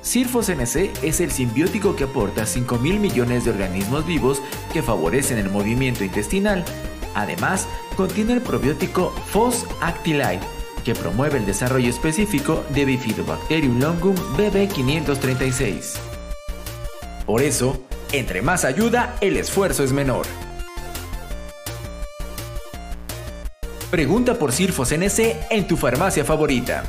Sirfos NC es el simbiótico que aporta 5 mil millones de organismos vivos que favorecen el movimiento intestinal. Además, contiene el probiótico Fos Actilide, que promueve el desarrollo específico de Bifidobacterium longum BB536. Por eso, entre más ayuda, el esfuerzo es menor. Pregunta por Sirfos NC en tu farmacia favorita.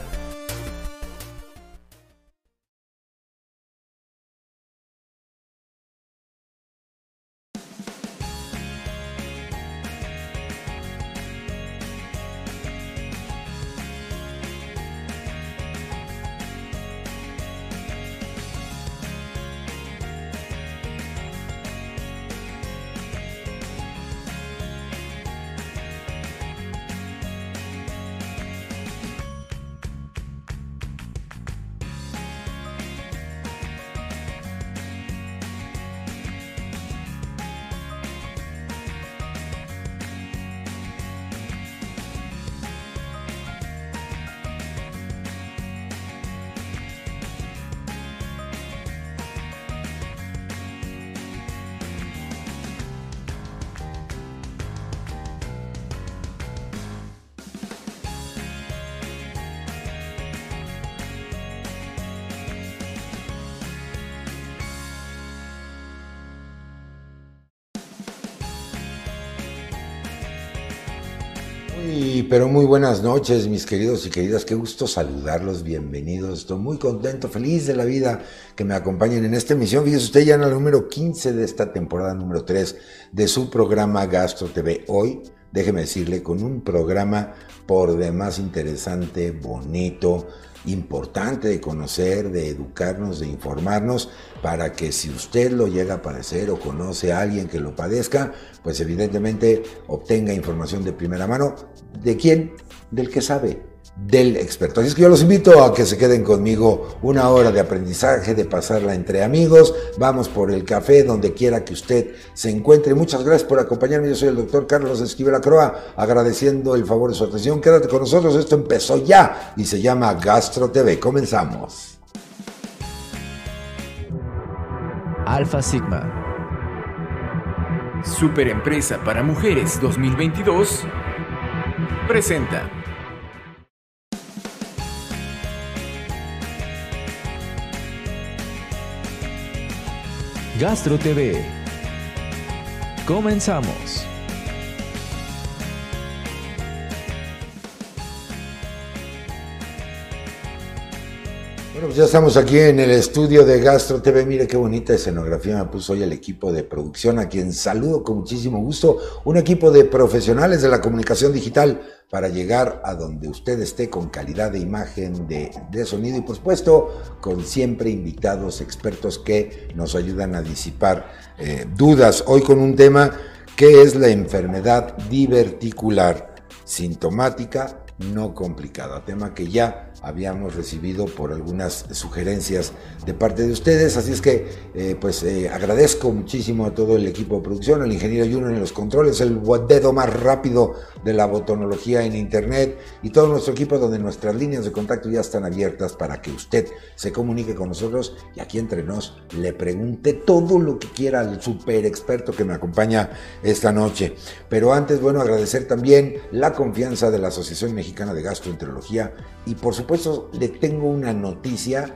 Buenas noches, mis queridos y queridas. Qué gusto saludarlos, bienvenidos. Estoy muy contento, feliz de la vida que me acompañen en esta emisión. Fíjese usted ya en el número 15 de esta temporada número 3 de su programa Gastro TV. Hoy, déjeme decirle, con un programa por demás interesante, bonito, importante de conocer, de educarnos, de informarnos, para que si usted lo llega a padecer o conoce a alguien que lo padezca, pues evidentemente obtenga información de primera mano. ¿De quién? Del que sabe, del experto. Así es que yo los invito a que se queden conmigo una hora de aprendizaje, de pasarla entre amigos. Vamos por el café, donde quiera que usted se encuentre. Muchas gracias por acompañarme. Yo soy el doctor Carlos Esquivel Croa, agradeciendo el favor de su atención. Quédate con nosotros, esto empezó ya y se llama Gastro TV. Comenzamos. Alfa Sigma. Superempresa para Mujeres 2022 presenta Gastro TV. Comenzamos. Bueno, pues ya estamos aquí en el estudio de Gastro TV. Mire qué bonita escenografía me puso hoy el equipo de producción, a quien saludo con muchísimo gusto. Un equipo de profesionales de la comunicación digital para llegar a donde usted esté con calidad de imagen, de, sonido y por supuesto con siempre invitados expertos que nos ayudan a disipar eh, dudas. Hoy con un tema que es la enfermedad diverticular sintomática no complicada, tema que ya habíamos recibido por algunas sugerencias de parte de ustedes, así es que eh, pues eh, agradezco muchísimo a todo el equipo de producción, al ingeniero Juno en los controles, el dedo más rápido de la botonología en internet y todo nuestro equipo donde nuestras líneas de contacto ya están abiertas para que usted se comunique con nosotros y aquí entre nos le pregunte todo lo que quiera al super experto que me acompaña esta noche. Pero antes, bueno, agradecer también la confianza de la Asociación Mexicana de Gastroenterología y por supuesto le tengo una noticia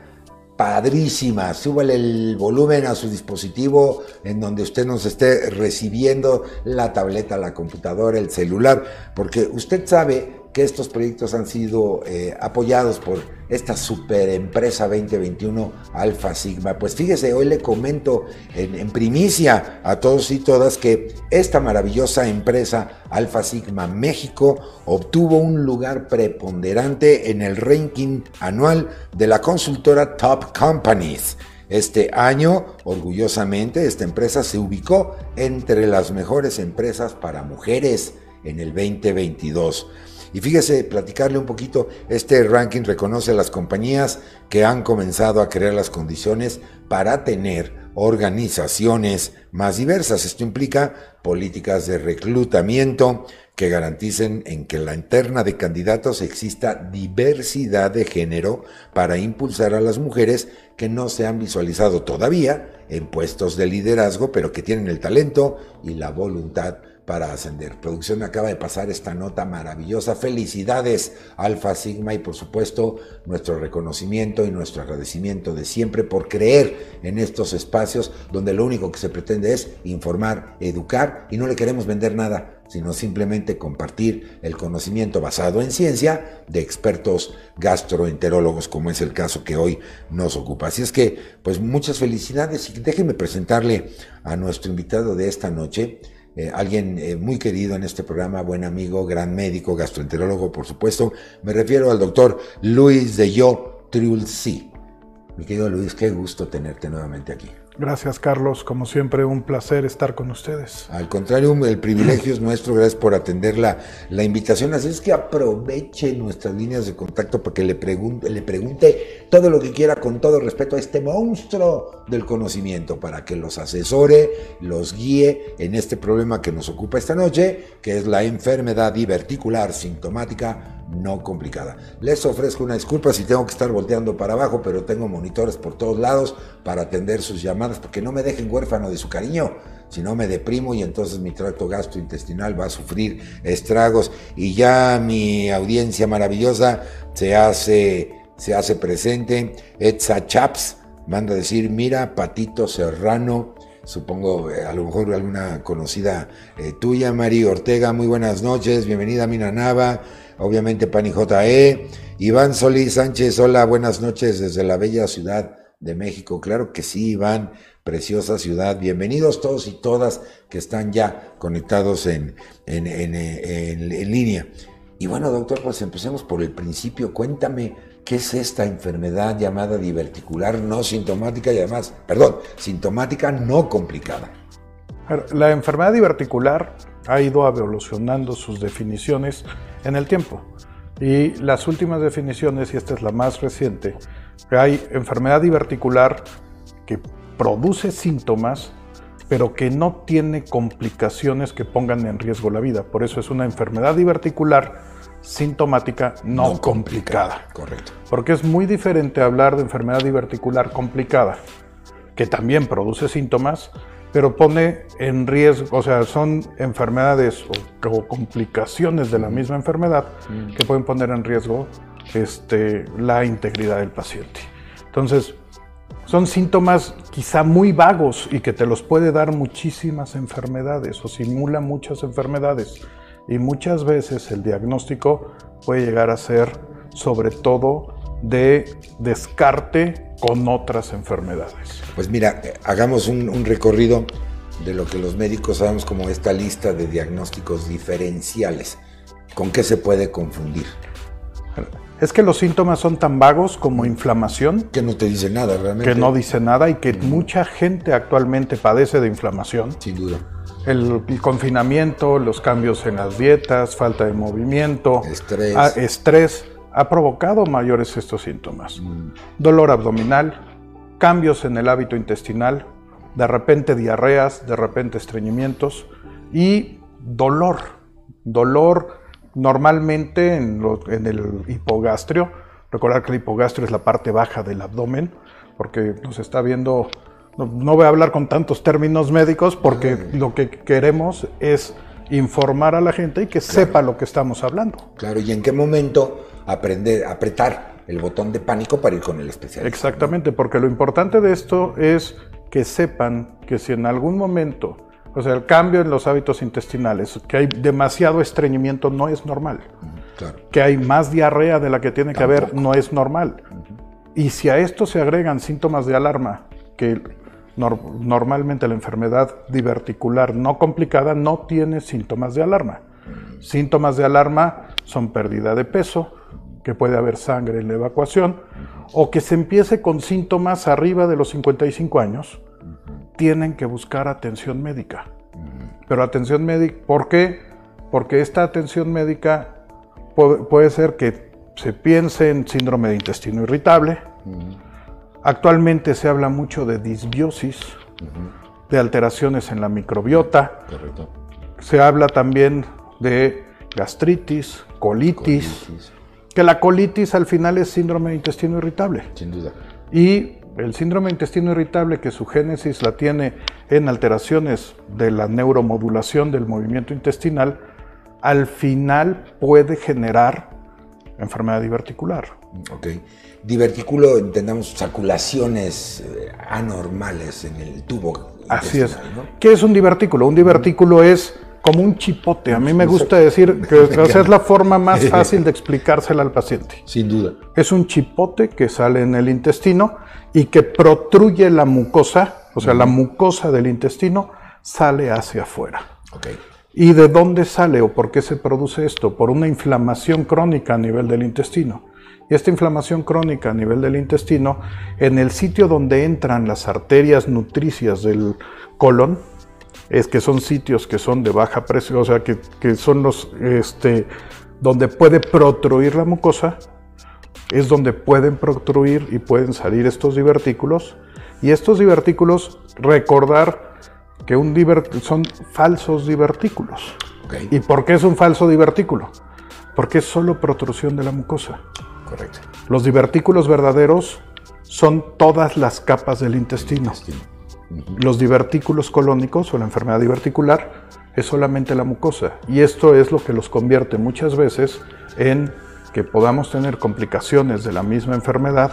padrísima. Súbale el volumen a su dispositivo en donde usted nos esté recibiendo la tableta, la computadora, el celular, porque usted sabe que estos proyectos han sido eh, apoyados por esta super empresa 2021 Alfa Sigma. Pues fíjese, hoy le comento en, primicia a todos y todas que esta maravillosa empresa Alfa Sigma México obtuvo un lugar preponderante en el ranking anual de la consultora Top Companies. Este año, orgullosamente, esta empresa se ubicó entre las mejores empresas para mujeres en el 2022. Y fíjese, platicarle un poquito, este ranking reconoce a las compañías que han comenzado a crear las condiciones para tener organizaciones más diversas. Esto implica políticas de reclutamiento que garanticen en que la interna de candidatos exista diversidad de género para impulsar a las mujeres que no se han visualizado todavía en puestos de liderazgo, pero que tienen el talento y la voluntad para ascender. Producción acaba de pasar esta nota maravillosa. Felicidades, Alfa Sigma, y por supuesto nuestro reconocimiento y nuestro agradecimiento de siempre por creer en estos espacios donde lo único que se pretende es informar, educar y no le queremos vender nada, sino simplemente compartir el conocimiento basado en ciencia de expertos gastroenterólogos, como es el caso que hoy nos ocupa. Así es que, pues muchas felicidades y déjenme presentarle a nuestro invitado de esta noche. Eh, alguien eh, muy querido en este programa, buen amigo, gran médico, gastroenterólogo, por supuesto. Me refiero al doctor Luis de Yo Triulci. Mi querido Luis, qué gusto tenerte nuevamente aquí. Gracias, Carlos. Como siempre, un placer estar con ustedes. Al contrario, el privilegio es nuestro. Gracias por atender la, la invitación. Así es que aproveche nuestras líneas de contacto para que le pregunte, le pregunte todo lo que quiera con todo respeto a este monstruo del conocimiento, para que los asesore, los guíe en este problema que nos ocupa esta noche, que es la enfermedad diverticular sintomática no complicada. Les ofrezco una disculpa si tengo que estar volteando para abajo, pero tengo monitores por todos lados para atender sus llamadas, porque no me dejen huérfano de su cariño, si no me deprimo y entonces mi tracto gastrointestinal va a sufrir estragos. Y ya mi audiencia maravillosa se hace, se hace presente. Etza Chaps manda a decir, mira, Patito Serrano, supongo eh, a lo mejor alguna conocida eh, tuya, Mari Ortega, muy buenas noches, bienvenida Mina Nava obviamente Pani JE. Iván Solís Sánchez, hola, buenas noches desde la bella ciudad de México. Claro que sí, Iván, preciosa ciudad. Bienvenidos todos y todas que están ya conectados en, en, en, línea. Y bueno, doctor, pues empecemos por el principio. Cuéntame, ¿qué es esta enfermedad llamada diverticular no sintomática y además, perdón, sintomática no complicada? La enfermedad diverticular ha ido evolucionando sus definiciones en el tiempo. Y las últimas definiciones, y esta es la más reciente, que hay enfermedad diverticular que produce síntomas, pero que no tiene complicaciones que pongan en riesgo la vida. Por eso es una enfermedad diverticular sintomática no, complicada. Correcto. Porque es muy diferente hablar de enfermedad diverticular complicada, que también produce síntomas, pero pone en riesgo, o sea, son enfermedades o, complicaciones de la misma enfermedad mm. que pueden poner en riesgo este, la integridad del paciente. Entonces, son síntomas quizá muy vagos y que te los puede dar muchísimas enfermedades o simula muchas enfermedades. Y muchas veces el diagnóstico puede llegar a ser sobre todo de descarte con otras enfermedades. Pues mira, hagamos un, recorrido de lo que los médicos sabemos como esta lista de diagnósticos diferenciales. ¿Con qué se puede confundir? Es que los síntomas son tan vagos como inflamación. Que no te dice nada realmente. Que no dice nada y que mucha gente actualmente padece de inflamación. Sin duda. El, confinamiento, los cambios en las dietas, falta de movimiento, estrés, ah, estrés ha provocado mayores estos síntomas. Mm. Dolor abdominal, cambios en el hábito intestinal, de repente diarreas, de repente estreñimientos y dolor. Dolor normalmente en, el hipogastrio. Recordar que el hipogastrio es la parte baja del abdomen, porque nos está viendo, no, voy a hablar con tantos términos médicos, porque lo que queremos es informar a la gente y que sepa lo que estamos hablando. Claro, ¿y en qué momento aprender, apretar el botón de pánico para ir con el especialista. Exactamente, porque lo importante de esto es que sepan que si en algún momento, o sea, el cambio en los hábitos intestinales, que hay demasiado estreñimiento no es normal. Que hay más diarrea de la que tiene que haber no es normal. Y si a esto se agregan síntomas de alarma, que normalmente la enfermedad diverticular no complicada no tiene síntomas de alarma. Síntomas de alarma son pérdida de peso, que puede haber sangre en la evacuación, o que se empiece con síntomas arriba de los 55 años, tienen que buscar atención médica. Pero atención médica, ¿por qué? Porque esta atención médica puede, ser que se piense en síndrome de intestino irritable. Actualmente se habla mucho de disbiosis, de alteraciones en la microbiota. Se habla también de gastritis, colitis, que la colitis al final es síndrome de intestino irritable. Sin duda. Y el síndrome de intestino irritable, que su génesis la tiene en alteraciones de la neuromodulación del movimiento intestinal, al final puede generar enfermedad diverticular. Ok. Divertículo, entendamos, saculaciones eh, anormales en el tubo. Así es. ¿Qué es un divertículo? Un divertículo es como un chipote. A mí me gusta decir que es la forma más fácil de explicársela al paciente. Sin duda. Es un chipote que sale en el intestino y que protruye la mucosa, o sea, la mucosa del intestino sale hacia afuera. Okay. ¿Y de dónde sale o por qué se produce esto? Por una inflamación crónica a nivel del intestino. Y esta inflamación crónica a nivel del intestino, en el sitio donde entran las arterias nutricias del colon, es que son sitios que son de baja presión, o sea, que, que son los, este, donde puede protruir la mucosa, es donde pueden protruir y pueden salir estos divertículos. Y estos divertículos, recordar que un son falsos divertículos. ¿Y por qué es un falso divertículo? Porque es solo protrusión de la mucosa. Correcto. Los divertículos verdaderos son todas las capas del intestino. Los divertículos colónicos o la enfermedad diverticular es solamente la mucosa. Y esto es lo que los convierte muchas veces en que podamos tener complicaciones de la misma enfermedad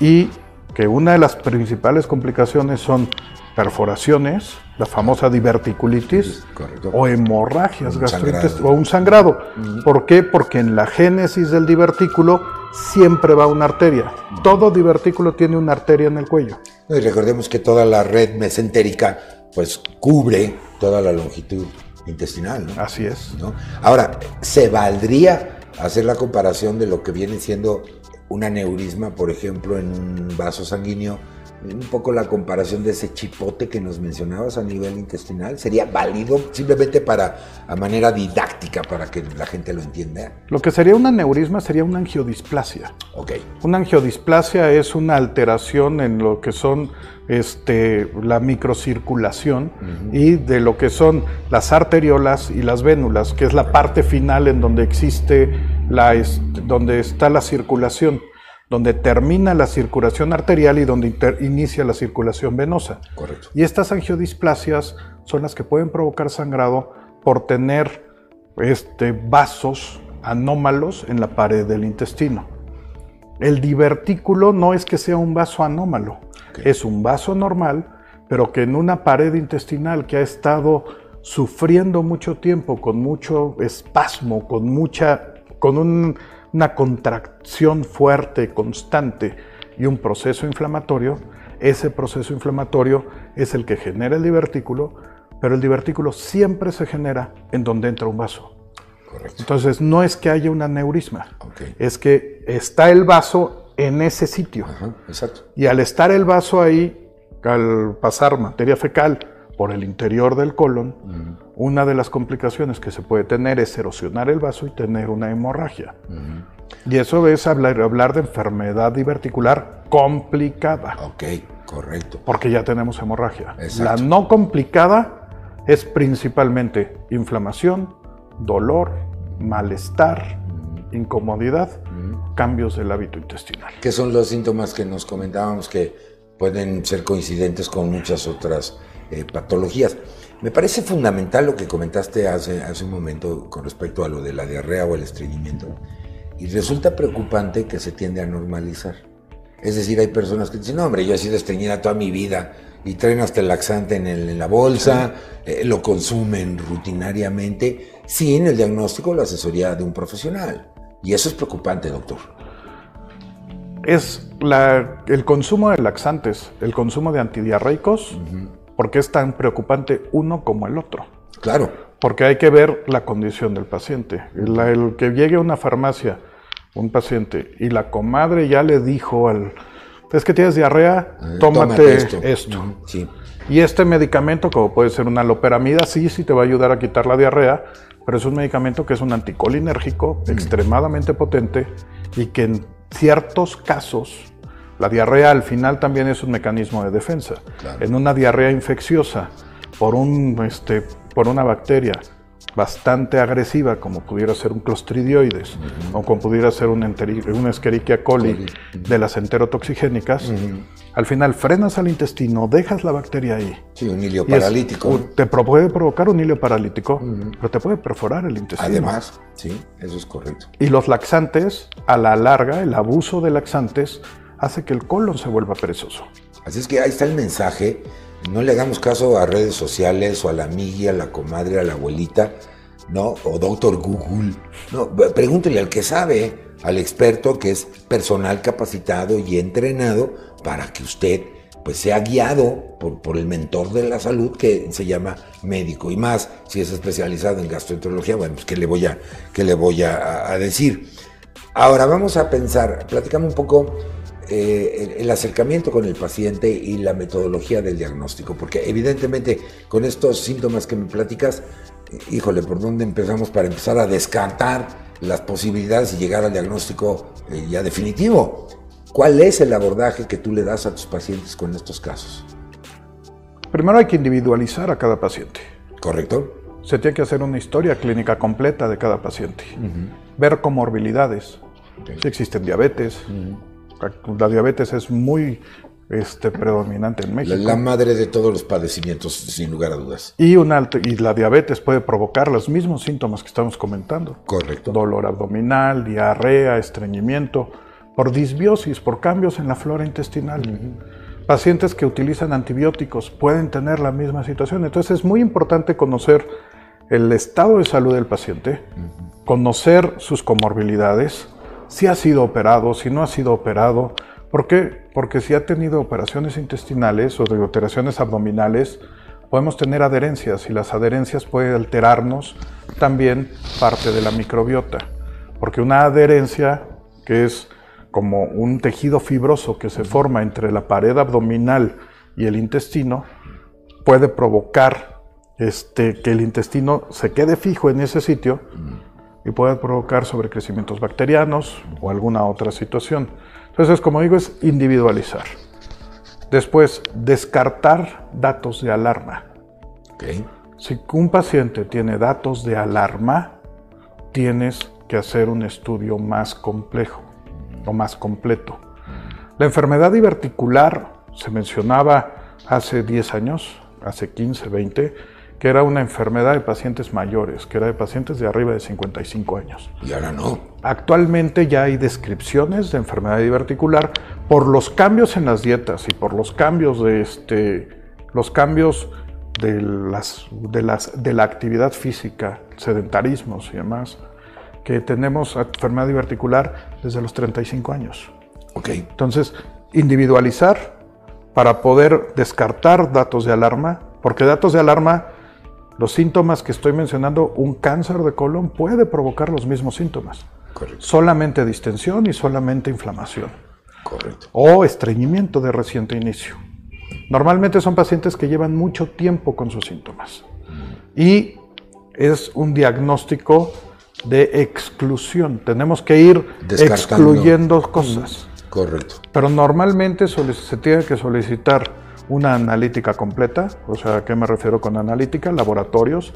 y que una de las principales complicaciones son perforaciones, la famosa diverticulitis o hemorragias gastrointestinales o un sangrado. ¿Por qué? Porque en la génesis del divertículo siempre va una arteria. Todo divertículo tiene una arteria en el cuello. Y recordemos que toda la red mesentérica pues cubre toda la longitud intestinal. Así es. Ahora, ¿se valdría hacer la comparación de lo que viene siendo un aneurisma, por ejemplo, en un vaso sanguíneo? Un poco la comparación de ese chipote que nos mencionabas a nivel intestinal? ¿Sería válido simplemente para, a manera didáctica, para que la gente lo entienda? Lo que sería un aneurisma sería una angiodisplasia. Ok. Una angiodisplasia es una alteración en lo que son este, la microcirculación y de lo que son las arteriolas y las vénulas, que es la parte final en donde existe la, donde está la circulación donde termina la circulación arterial y donde inicia la circulación venosa. Correcto. Y estas angiodisplasias son las que pueden provocar sangrado por tener este, vasos anómalos en la pared del intestino. El divertículo no es que sea un vaso anómalo, es un vaso normal, pero que en una pared intestinal que ha estado sufriendo mucho tiempo, con mucho espasmo, con mucha, con un una contracción fuerte, constante y un proceso inflamatorio, ese proceso inflamatorio es el que genera el divertículo, pero el divertículo siempre se genera en donde entra un vaso. Correcto. Entonces no es que haya un aneurisma, es que está el vaso en ese sitio. exacto. Y al estar el vaso ahí, al pasar materia fecal por el interior del colon, una de las complicaciones que se puede tener es erosionar el vaso y tener una hemorragia. Y eso es hablar, hablar de enfermedad diverticular complicada. Ok, correcto. Porque ya tenemos hemorragia. La no complicada es principalmente inflamación, dolor, malestar, incomodidad, cambios del hábito intestinal. ¿Qué son los síntomas que nos comentábamos que pueden ser coincidentes con muchas otras eh, patologías? Me parece fundamental lo que comentaste hace, hace un momento con respecto a lo de la diarrea o el estreñimiento. Y resulta preocupante que se tiende a normalizar. Es decir, hay personas que dicen, no, hombre, yo he sido estreñida toda mi vida y traen hasta el laxante en, la bolsa, eh, lo consumen rutinariamente sin el diagnóstico o la asesoría de un profesional. Y eso es preocupante, doctor. Es el consumo de laxantes, el consumo de antidiarreicos, ¿Por qué es tan preocupante uno como el otro? Claro. Porque hay que ver la condición del paciente. El, que llegue a una farmacia, un paciente, y la comadre ya le dijo al, es que tienes diarrea, eh, tómate, esto. Sí. Y este medicamento, como puede ser una loperamida, sí, sí te va a ayudar a quitar la diarrea, pero es un medicamento que es un anticolinérgico extremadamente potente y que en ciertos casos la diarrea al final también es un mecanismo de defensa. En una diarrea infecciosa por, un, este, por una bacteria bastante agresiva, como pudiera ser un clostridioides o como pudiera ser un, una Escherichia coli de las enterotoxigénicas, al final frenas al intestino, dejas la bacteria ahí. Sí, un hilo paralítico. te puede provocar un hilo paralítico, pero te puede perforar el intestino. Además, sí, eso es correcto. Y los laxantes, a la larga, el abuso de laxantes hace que el colon se vuelva perezoso. Así es que ahí está el mensaje no le hagamos caso a redes sociales o a la amiga, a la comadre, a la abuelita, ¿no? O doctor Google. No, pregúntele al que sabe, al experto que es personal capacitado y entrenado para que usted pues sea guiado por, por, el mentor de la salud que se llama médico y más si es especializado en gastroenterología, bueno, pues qué le voy a, qué le voy a, a decir. Ahora vamos a pensar, platicamos un poco eh, el acercamiento con el paciente y la metodología del diagnóstico, porque evidentemente con estos síntomas que me platicas, híjole, ¿por dónde empezamos para empezar a descartar las posibilidades y llegar al diagnóstico eh, ya definitivo? ¿Cuál es el abordaje que tú le das a tus pacientes con estos casos? Primero hay que individualizar a cada paciente. ¿Correcto? Se tiene que hacer una historia clínica completa de cada paciente. Ver comorbilidades. Si existen diabetes, la diabetes es muy este, predominante en México. La, madre de todos los padecimientos, sin lugar a dudas. Y, un alto, y la diabetes puede provocar los mismos síntomas que estamos comentando. Correcto. Dolor abdominal, diarrea, estreñimiento, por disbiosis, por cambios en la flora intestinal. Pacientes que utilizan antibióticos pueden tener la misma situación. Entonces es muy importante conocer el estado de salud del paciente, conocer sus comorbilidades, si ha sido operado, si no ha sido operado. ¿Por qué? Porque si ha tenido operaciones intestinales o de operaciones abdominales, podemos tener adherencias y las adherencias pueden alterarnos también parte de la microbiota. Porque una adherencia, que es como un tejido fibroso que se forma entre la pared abdominal y el intestino, puede provocar este, que el intestino se quede fijo en ese sitio y puede provocar sobrecrecimientos bacterianos o alguna otra situación. Entonces, como digo, es individualizar. Después, descartar datos de alarma. Si un paciente tiene datos de alarma, tienes que hacer un estudio más complejo o más completo. La enfermedad diverticular se mencionaba hace 10 años, hace 15, 20, que era una enfermedad de pacientes mayores, que era de pacientes de arriba de 55 años. Y ahora no. Actualmente ya hay descripciones de enfermedad diverticular por los cambios en las dietas y por los cambios de este, los cambios de las, de las, de la actividad física, sedentarismos y demás, que tenemos enfermedad diverticular desde los 35 años. Ok. Entonces, individualizar para poder descartar datos de alarma, porque datos de alarma los síntomas que estoy mencionando, un cáncer de colon puede provocar los mismos síntomas. Correcto. Solamente distensión y solamente inflamación. Correcto. O estreñimiento de reciente inicio. Normalmente son pacientes que llevan mucho tiempo con sus síntomas. Y es un diagnóstico de exclusión. Tenemos que ir excluyendo cosas. Correcto. Pero normalmente se tiene que solicitar una analítica completa, o sea, ¿a qué me refiero con analítica? Laboratorios,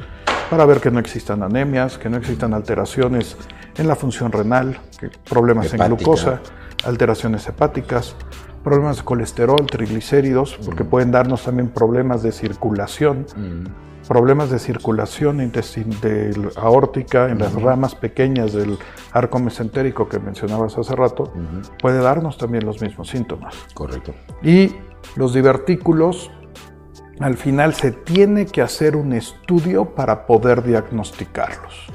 para ver que no existan anemias, que no existan alteraciones en la función renal, problemas en glucosa, alteraciones hepáticas, problemas de colesterol, triglicéridos, porque mm. pueden darnos también problemas de circulación, mm. problemas de circulación de aórtica en las ramas pequeñas del arco mesentérico que mencionabas hace rato, puede darnos también los mismos síntomas. Correcto. Y los divertículos, al final se tiene que hacer un estudio para poder diagnosticarlos.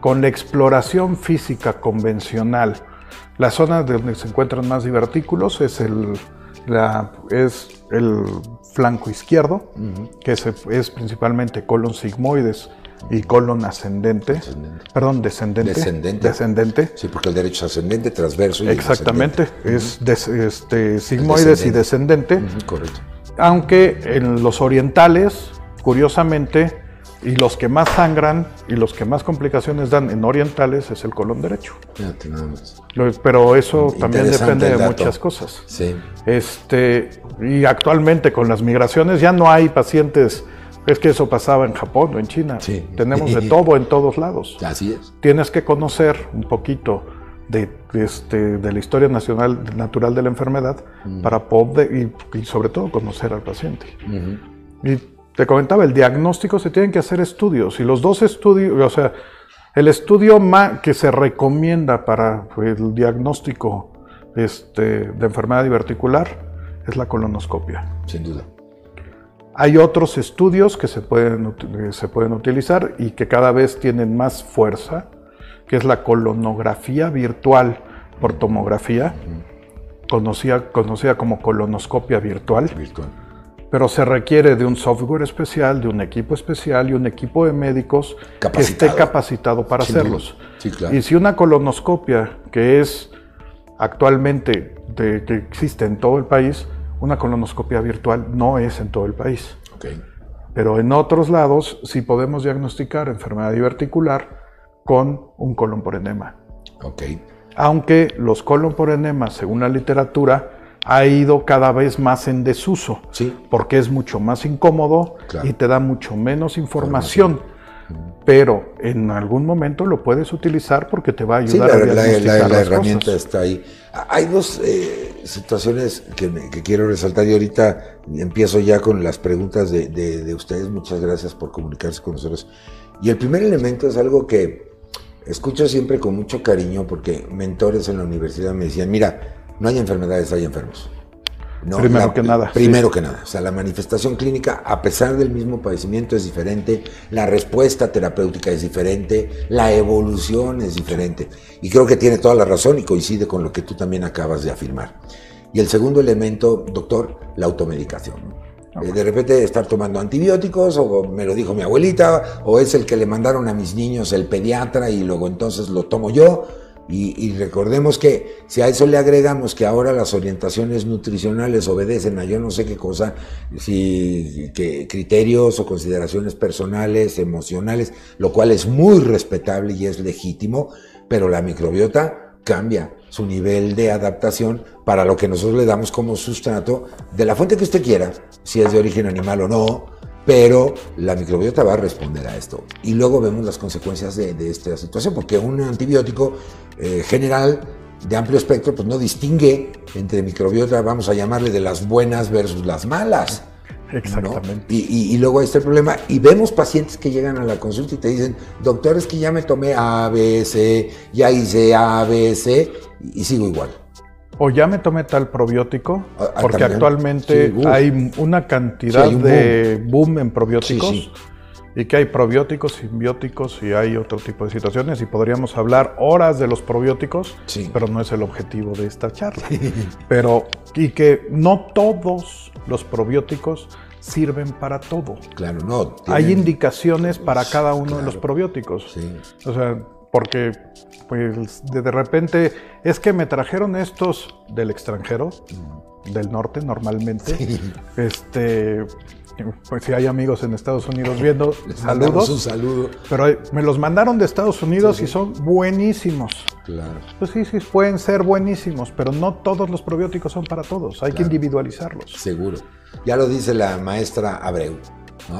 Con la exploración física convencional, la zona donde se encuentran más divertículos es el, es el flanco izquierdo, que es, principalmente colon sigmoides y colon ascendente, perdón, descendente, descendente. Descendente. Sí, porque el derecho es ascendente, transverso y Exactamente, es este, sigmoides y descendente. correcto. Aunque en los orientales, curiosamente, y los que más sangran y los que más complicaciones dan en orientales es el colon derecho. Fíjate nada más. Pero eso también depende de muchas cosas. Sí. Este, y actualmente con las migraciones ya no hay pacientes Es que eso pasaba en Japón o en China. Sí. Tenemos de todo en todos lados. Así es. Tienes que conocer un poquito de, este, de la historia nacional, natural de la enfermedad para poder, y, sobre todo conocer al paciente. Y te comentaba, el diagnóstico se tienen que hacer estudios y los dos estudios, o sea, el estudio que se recomienda para el diagnóstico este, de enfermedad diverticular es la colonoscopia. Sin duda. Hay otros estudios que se pueden, se pueden utilizar y que cada vez tienen más fuerza que es la colonografía virtual por tomografía, conocida, conocida como colonoscopia virtual. virtual. Pero se requiere de un software especial, de un equipo especial y un equipo de médicos que esté capacitado para hacerlos. Y si una colonoscopia que es actualmente de, que existe en todo el país, una colonoscopia virtual no es en todo el país. Pero en otros lados sí podemos diagnosticar enfermedad diverticular con un colon por enema. Aunque los colon por enema, según la literatura, ha ido cada vez más en desuso. Sí. Porque es mucho más incómodo y te da mucho menos información. Pero en algún momento lo puedes utilizar porque te va a ayudar a diagnosticar la, herramienta está ahí. Hay dos eh, situaciones que, quiero resaltar y ahorita empiezo ya con las preguntas de, de ustedes. Muchas gracias por comunicarse con nosotros. Y el primer elemento es algo que escucho siempre con mucho cariño porque mentores en la universidad me decían, mira, no hay enfermedades, hay enfermos. Primero que nada. Primero que nada. O sea, la manifestación clínica, a pesar del mismo padecimiento, es diferente, la respuesta terapéutica es diferente, la evolución es diferente. Y creo que tiene toda la razón y coincide con lo que tú también acabas de afirmar. Y el segundo elemento, doctor, la automedicación. Eh, de repente estar tomando antibióticos, o me lo dijo mi abuelita, o es el que le mandaron a mis niños el pediatra y luego entonces lo tomo yo. Y, recordemos que si a eso le agregamos que ahora las orientaciones nutricionales obedecen a yo no sé qué cosa, si que criterios o consideraciones personales, emocionales, lo cual es muy respetable y es legítimo, pero la microbiota cambia su nivel de adaptación para lo que nosotros le damos como sustrato de la fuente que usted quiera, si es de origen animal o no, pero la microbiota va a responder a esto. Y luego vemos las consecuencias de, esta situación, porque un antibiótico eh, general de amplio espectro pues no distingue entre microbiota, vamos a llamarle de las buenas versus las malas. Exactamente. Y, luego ahí está el problema. Y vemos pacientes que llegan a la consulta y te dicen, doctor, es que ya me tomé A, B, C, ya hice A, B, C, y sigo igual. O ya me tomé tal probiótico, ah, ah, porque actualmente hay una cantidad de boom. en probióticos. y que hay probióticos, simbióticos y hay otro tipo de situaciones y podríamos hablar horas de los probióticos, pero no es el objetivo de esta charla. pero y que no todos los probióticos sirven para todo. Claro, no. Hay indicaciones para cada uno de los probióticos. Sí. O sea, porque pues de, repente es que me trajeron estos del extranjero, del norte normalmente. Este, pues si hay amigos en Estados Unidos viendo, saludos. Un saludo. Pero me los mandaron de Estados Unidos y son buenísimos. Claro. Pues sí, sí, pueden ser buenísimos, pero no todos los probióticos son para todos. Hay que individualizarlos. Seguro. Ya lo dice la maestra Abreu.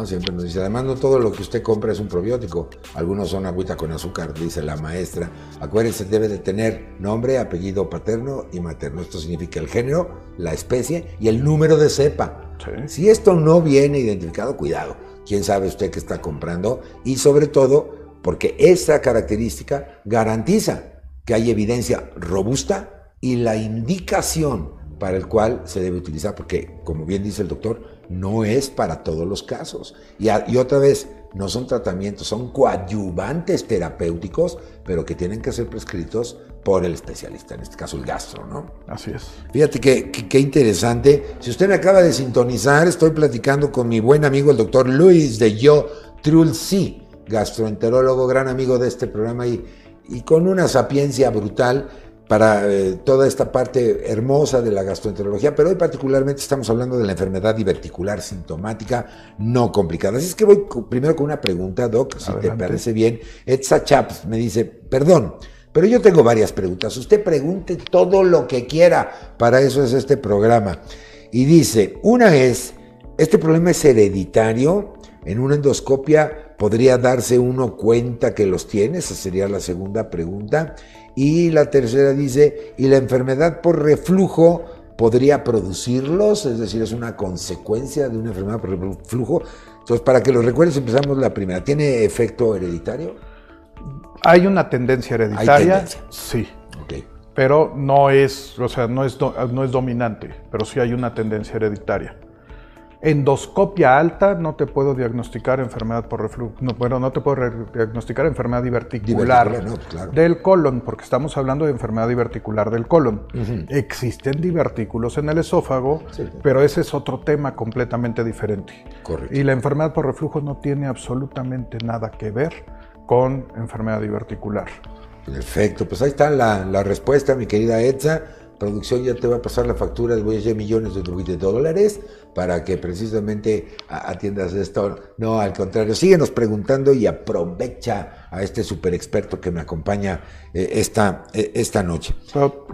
Siempre nos dice, además no todo lo que usted compra es un probiótico, algunos son agüita con azúcar, dice la maestra. Acuérdense, debe de tener nombre, apellido paterno y materno. Esto significa el género, la especie y el número de cepa. Si esto no viene identificado, cuidado. ¿Quién sabe usted qué está comprando? Y sobre todo, porque esa característica garantiza que hay evidencia robusta y la indicación para el cual se debe utilizar, porque como bien dice el doctor, no es para todos los casos. Y, otra vez, no son tratamientos, son coadyuvantes terapéuticos, pero que tienen que ser prescritos por el especialista, en este caso el gastro, ¿no? Así es. Fíjate qué interesante. Si usted me acaba de sintonizar, estoy platicando con mi buen amigo el doctor Luis de Yo Trulci, gastroenterólogo, gran amigo de este programa y, y con una sapiencia brutal para eh, toda esta parte hermosa de la gastroenterología, pero hoy particularmente estamos hablando de la enfermedad diverticular sintomática no complicada. Así es que voy primero con una pregunta, Doc, si te parece bien. Etza Chaps me dice, perdón, pero yo tengo varias preguntas. Usted pregunte todo lo que quiera, para eso es este programa. Y dice, una es, ¿este problema es hereditario? en una endoscopia podría darse uno cuenta que los tiene, esa sería la segunda pregunta. Y la tercera dice, ¿y la enfermedad por reflujo podría producirlos? Es decir, es una consecuencia de una enfermedad por reflujo. Entonces, para que lo recuerdes, empezamos la primera. ¿Tiene efecto hereditario? Hay una tendencia hereditaria. Sí. Pero no es, o sea, no es, no es dominante, pero sí hay una tendencia hereditaria. Endoscopia alta, no te puedo diagnosticar enfermedad por reflujo. bueno, no te puedo diagnosticar enfermedad diverticular, del colon, porque estamos hablando de enfermedad diverticular del colon. Existen divertículos en el esófago, pero ese es otro tema completamente diferente. Correcto. Y la enfermedad por reflujo no tiene absolutamente nada que ver con enfermedad diverticular. Perfecto, pues ahí está la, la respuesta, mi querida Edsa producción ya te va a pasar la factura de voy a millones de, dólares para que precisamente atiendas esto. No, al contrario, síguenos preguntando y aprovecha a este super experto que me acompaña eh, esta, eh, esta noche.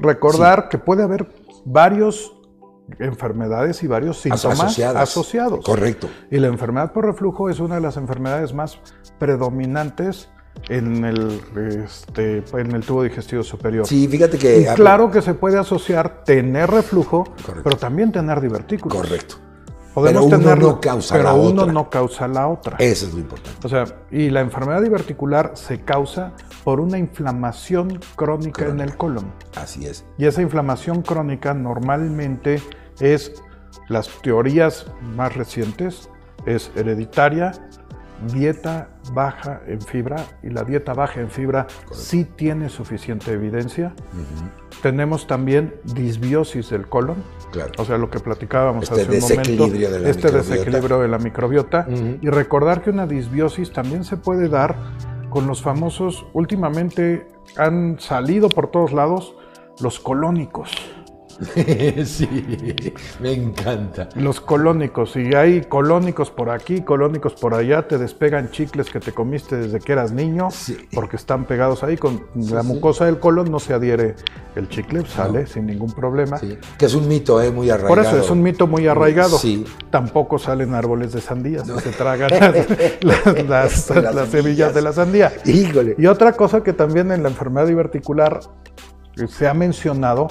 recordar que puede haber varios enfermedades y varios síntomas asociados. Correcto. Y la enfermedad por reflujo es una de las enfermedades más predominantes en el, este, en el tubo digestivo superior. Sí, fíjate que... claro que se puede asociar tener reflujo, pero también tener divertículos. Correcto. Podemos pero uno no causa pero la uno no causa la otra. Eso es lo importante. O sea, y la enfermedad diverticular se causa por una inflamación crónica, en el colon. Así es. Y esa inflamación crónica normalmente es, las teorías más recientes, es hereditaria, dieta baja en fibra y la dieta baja en fibra sí tiene suficiente evidencia. Tenemos también disbiosis del colon, o sea, lo que platicábamos este hace un momento, este desequilibrio de la microbiota. Y recordar que una disbiosis también se puede dar con los famosos, últimamente han salido por todos lados, los colónicos. sí, me encanta. Los colónicos, y hay colónicos por aquí, colónicos por allá, te despegan chicles que te comiste desde que eras niño, porque están pegados ahí, con la mucosa del colon no se adhiere el chicle, sale sin ningún problema. Que es un mito, ¿eh? muy arraigado. Por eso es un mito muy arraigado. Tampoco salen árboles de sandía, se tragan las, semillas de la sandía. Y otra cosa que también en la enfermedad diverticular se ha mencionado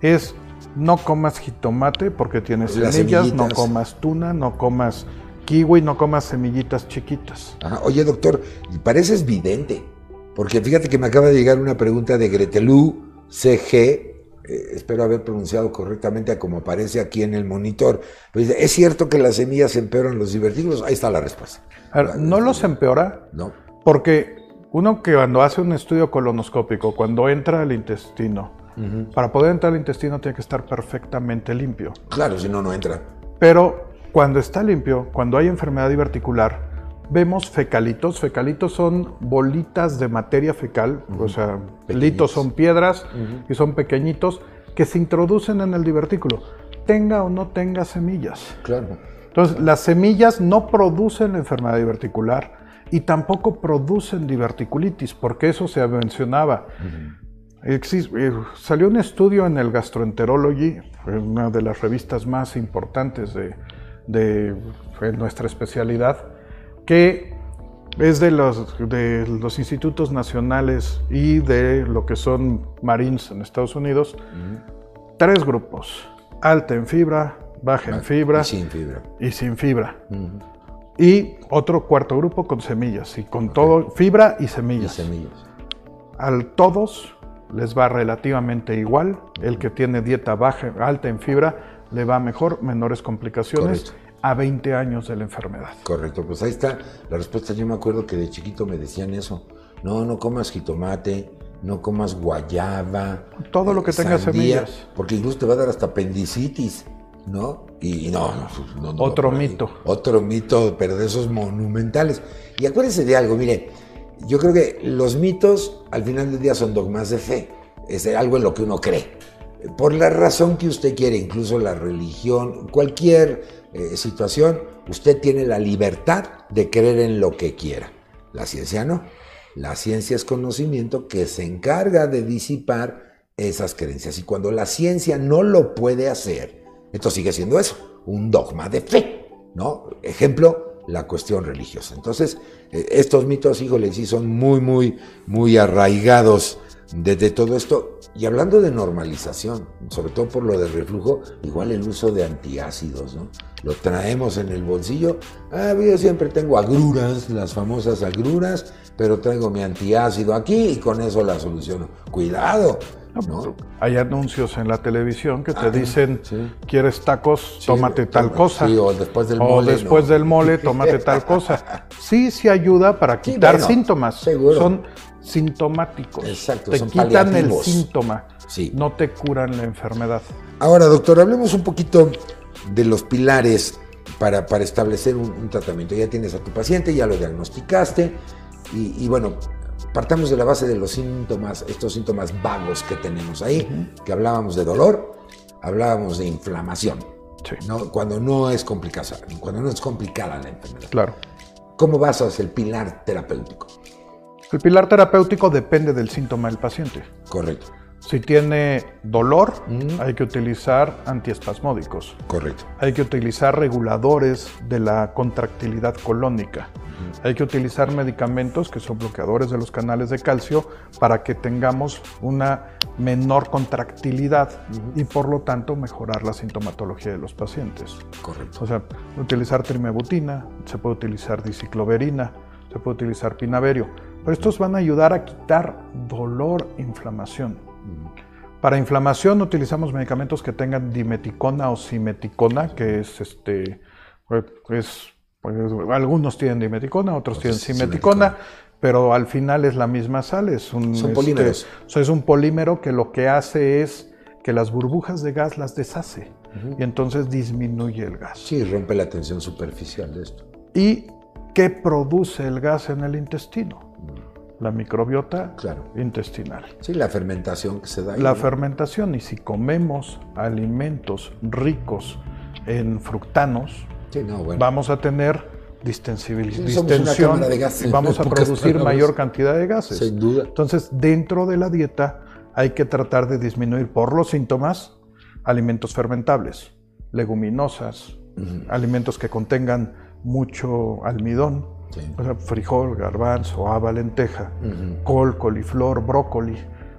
es no comas jitomate porque tiene semillas, no comas tuna, no comas kiwi, no comas semillitas chiquitas. Oye, doctor, pareces vidente, porque fíjate que me acaba de llegar una pregunta de Gretelú CG, eh, espero haber pronunciado correctamente como aparece aquí en el monitor. Pues, ¿Es cierto que las semillas empeoran los divertidos? Ahí está la respuesta. no los empeora, no. porque uno que cuando hace un estudio colonoscópico, cuando entra al intestino, para poder entrar al intestino tiene que estar perfectamente limpio. Claro, si no, no entra. Pero cuando está limpio, cuando hay enfermedad diverticular, vemos fecalitos. Fecalitos son bolitas de materia fecal, o sea, litos son piedras y son pequeñitos que se introducen en el divertículo, tenga o no tenga semillas. Claro. Entonces, las semillas no producen la enfermedad diverticular y tampoco producen diverticulitis, porque eso se mencionaba. Eh, salió un estudio en el Gastroenterology, una de las revistas más importantes de, nuestra especialidad, que es de los, de los institutos nacionales y de lo que son Marines en Estados Unidos. Tres grupos, alta en fibra, baja en fibra y sin fibra. Y sin fibra. Y otro cuarto grupo con semillas, y con todo, fibra y semillas. Y semillas. Al todos les va relativamente igual. El que tiene dieta baja, alta en fibra, le va mejor, menores complicaciones. A 20 años de la enfermedad. Correcto, pues ahí está la respuesta. Yo me acuerdo que de chiquito me decían eso. No, no comas jitomate, no comas guayaba. Todo lo que tenga semillas. Porque incluso te va a dar hasta apendicitis, ¿no? Y no, no, no Otro mito. Otro mito, pero de esos monumentales. Y acuérdense de algo, mire, yo creo que los mitos al final del día son dogmas de fe, es algo en lo que uno cree. Por la razón que usted quiere, incluso la religión, cualquier eh, situación, usted tiene la libertad de creer en lo que quiera. La ciencia no. La ciencia es conocimiento que se encarga de disipar esas creencias. Y cuando la ciencia no lo puede hacer, esto sigue siendo eso, un dogma de fe. ¿no? Ejemplo, la cuestión religiosa. Entonces, eh, estos mitos, híjole, sí son muy, muy, muy arraigados desde todo esto. Y hablando de normalización, sobre todo por lo del reflujo, igual el uso de antiácidos, ¿no? Lo traemos en el bolsillo. Ah, yo siempre tengo agruras, las famosas agruras, pero traigo mi antiácido aquí y con eso la soluciono. Cuidado, ¿no? Hay anuncios en la televisión que te ah, dicen, ¿quieres tacos? tómate tal cosa. o después del mole. O después del mole, tómate tal cosa. Sí, sí ayuda para quitar síntomas. Son sintomáticos. Exacto, te quitan el síntoma. No te curan la enfermedad. Ahora, doctor, hablemos un poquito de los pilares para, para establecer un, tratamiento. Ya tienes a tu paciente, ya lo diagnosticaste y, bueno, partamos de la base de los síntomas, estos síntomas vagos que tenemos ahí, que hablábamos de dolor, hablábamos de inflamación, ¿no? cuando no es complicada, cuando no es complicada la enfermedad. Claro. ¿Cómo basas el pilar terapéutico? El pilar terapéutico depende del síntoma del paciente. Correcto. Si tiene dolor, hay que utilizar antiespasmódicos. Correcto. Hay que utilizar reguladores de la contractilidad colónica. Hay que utilizar medicamentos que son bloqueadores de los canales de calcio para que tengamos una menor contractilidad y por lo tanto mejorar la sintomatología de los pacientes. Correcto. O sea, utilizar trimebutina, se puede utilizar dicicloverina, se puede utilizar pinaverio. Pero estos van a ayudar a quitar dolor, inflamación. Para inflamación utilizamos medicamentos que tengan dimeticona o simeticona, que es este, es, algunos tienen dimeticona, otros tienen simeticona, pero al final es la misma sal, es un, Son polímeros. es un polímero que lo que hace es que las burbujas de gas las deshace y entonces disminuye el gas. Sí, rompe la tensión superficial de esto. ¿Y qué produce el gas en el intestino? la microbiota intestinal. Sí, la fermentación que se da. la fermentación, y si comemos alimentos ricos en fructanos, vamos a tener distensión y vamos a producir mayor cantidad de gases. Sin duda. Entonces, dentro de la dieta hay que tratar de disminuir por los síntomas alimentos fermentables, leguminosas, alimentos que contengan mucho almidón, o sea, frijol, garbanzo, haba, lenteja, col, coliflor, brócoli,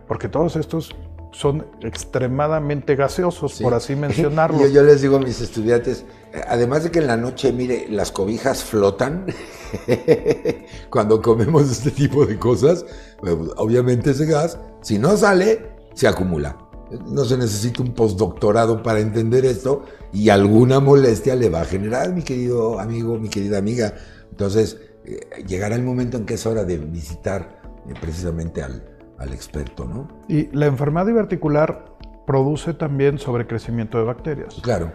porque todos estos son extremadamente gaseosos, por así mencionarlo. yo, les digo a mis estudiantes, además de que en la noche, mire, las cobijas flotan cuando comemos este tipo de cosas, pues, obviamente ese gas, si no sale, se acumula. No se necesita un postdoctorado para entender esto y alguna molestia le va a generar, mi querido amigo, mi querida amiga. Entonces, eh, llegará el momento en que es hora de visitar eh, precisamente al, al, experto, ¿no? Y la enfermedad diverticular produce también sobrecrecimiento de bacterias. Claro.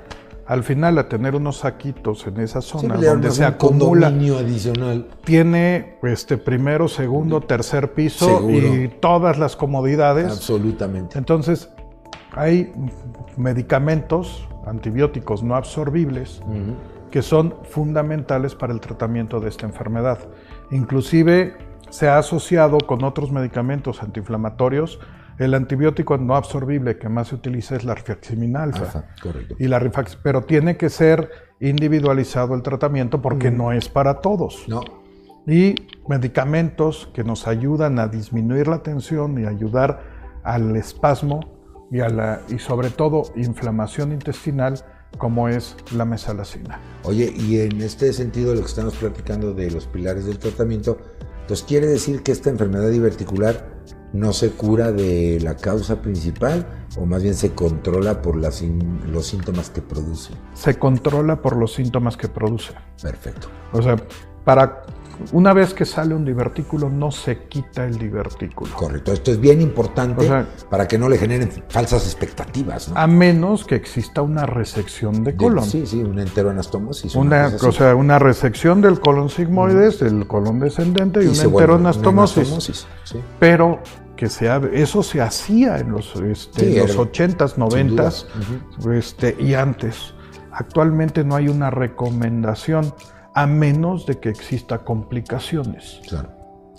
Al final, a tener unos saquitos en esa zona donde se acumula, adicional. tiene este primero, segundo, tercer piso y todas las comodidades. Absolutamente. Entonces, hay medicamentos antibióticos no absorbibles que son fundamentales para el tratamiento de esta enfermedad. Inclusive se ha asociado con otros medicamentos antiinflamatorios. El antibiótico no absorbible que más se utiliza es la rifaximin alfa. correcto. Y la pero tiene que ser individualizado el tratamiento porque no es para todos. No. Y medicamentos que nos ayudan a disminuir la tensión y ayudar al espasmo y, a la, y sobre todo inflamación intestinal como es la mesalacina. Oye, y en este sentido lo que estamos platicando de los pilares del tratamiento, entonces quiere decir que esta enfermedad diverticular no se cura de la causa principal o más bien se controla por los síntomas que produce. Se controla por los síntomas que produce. Perfecto. O sea, para una vez que sale un divertículo, no se quita el divertículo. Correcto. Esto es bien importante para que no le generen falsas expectativas. A menos que exista una resección de colon. sí, sí, una enteroanastomosis. Una, o sea, una resección del colon sigmoides, del colon descendente y, una enteroanastomosis. Pero que sea, eso se hacía en los, este, los 80s, 90s este, y antes. Actualmente no hay una recomendación a menos de que exista complicaciones. Claro.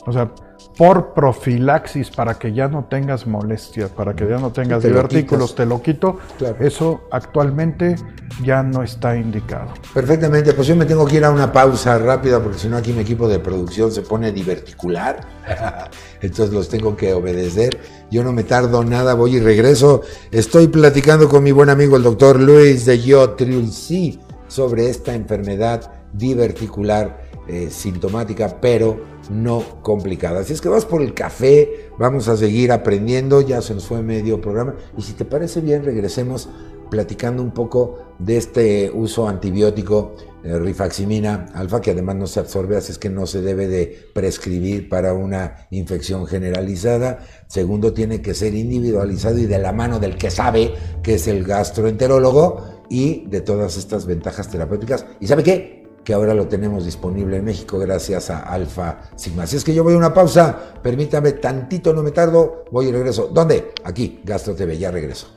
O sea, por profilaxis para que ya no tengas molestia, para que ya no tengas divertículos, te lo quito. Eso actualmente ya no está indicado. Perfectamente, pues yo me tengo que ir a una pausa rápida porque si no aquí mi equipo de producción se pone diverticular. Entonces los tengo que obedecer. Yo no me tardo nada, voy y regreso. Estoy platicando con mi buen amigo el doctor Luis de Yotriulci sobre esta enfermedad diverticular eh, sintomática, pero no complicada. Así es que vas por el café, vamos a seguir aprendiendo, ya se nos fue medio programa. Y si te parece bien, regresemos platicando un poco de este uso antibiótico eh, rifaximina alfa, que además no se absorbe, así es que no se debe de prescribir para una infección generalizada. Segundo, tiene que ser individualizado y de la mano del que sabe, que es el gastroenterólogo, y de todas estas ventajas terapéuticas. ¿Y sabe qué? Que ahora lo tenemos disponible en México gracias a Alfa Sigma. Así es que yo voy a una pausa, permítame tantito, no me tardo, voy y regreso. ¿Dónde? Aquí, Gastro TV, ya regreso.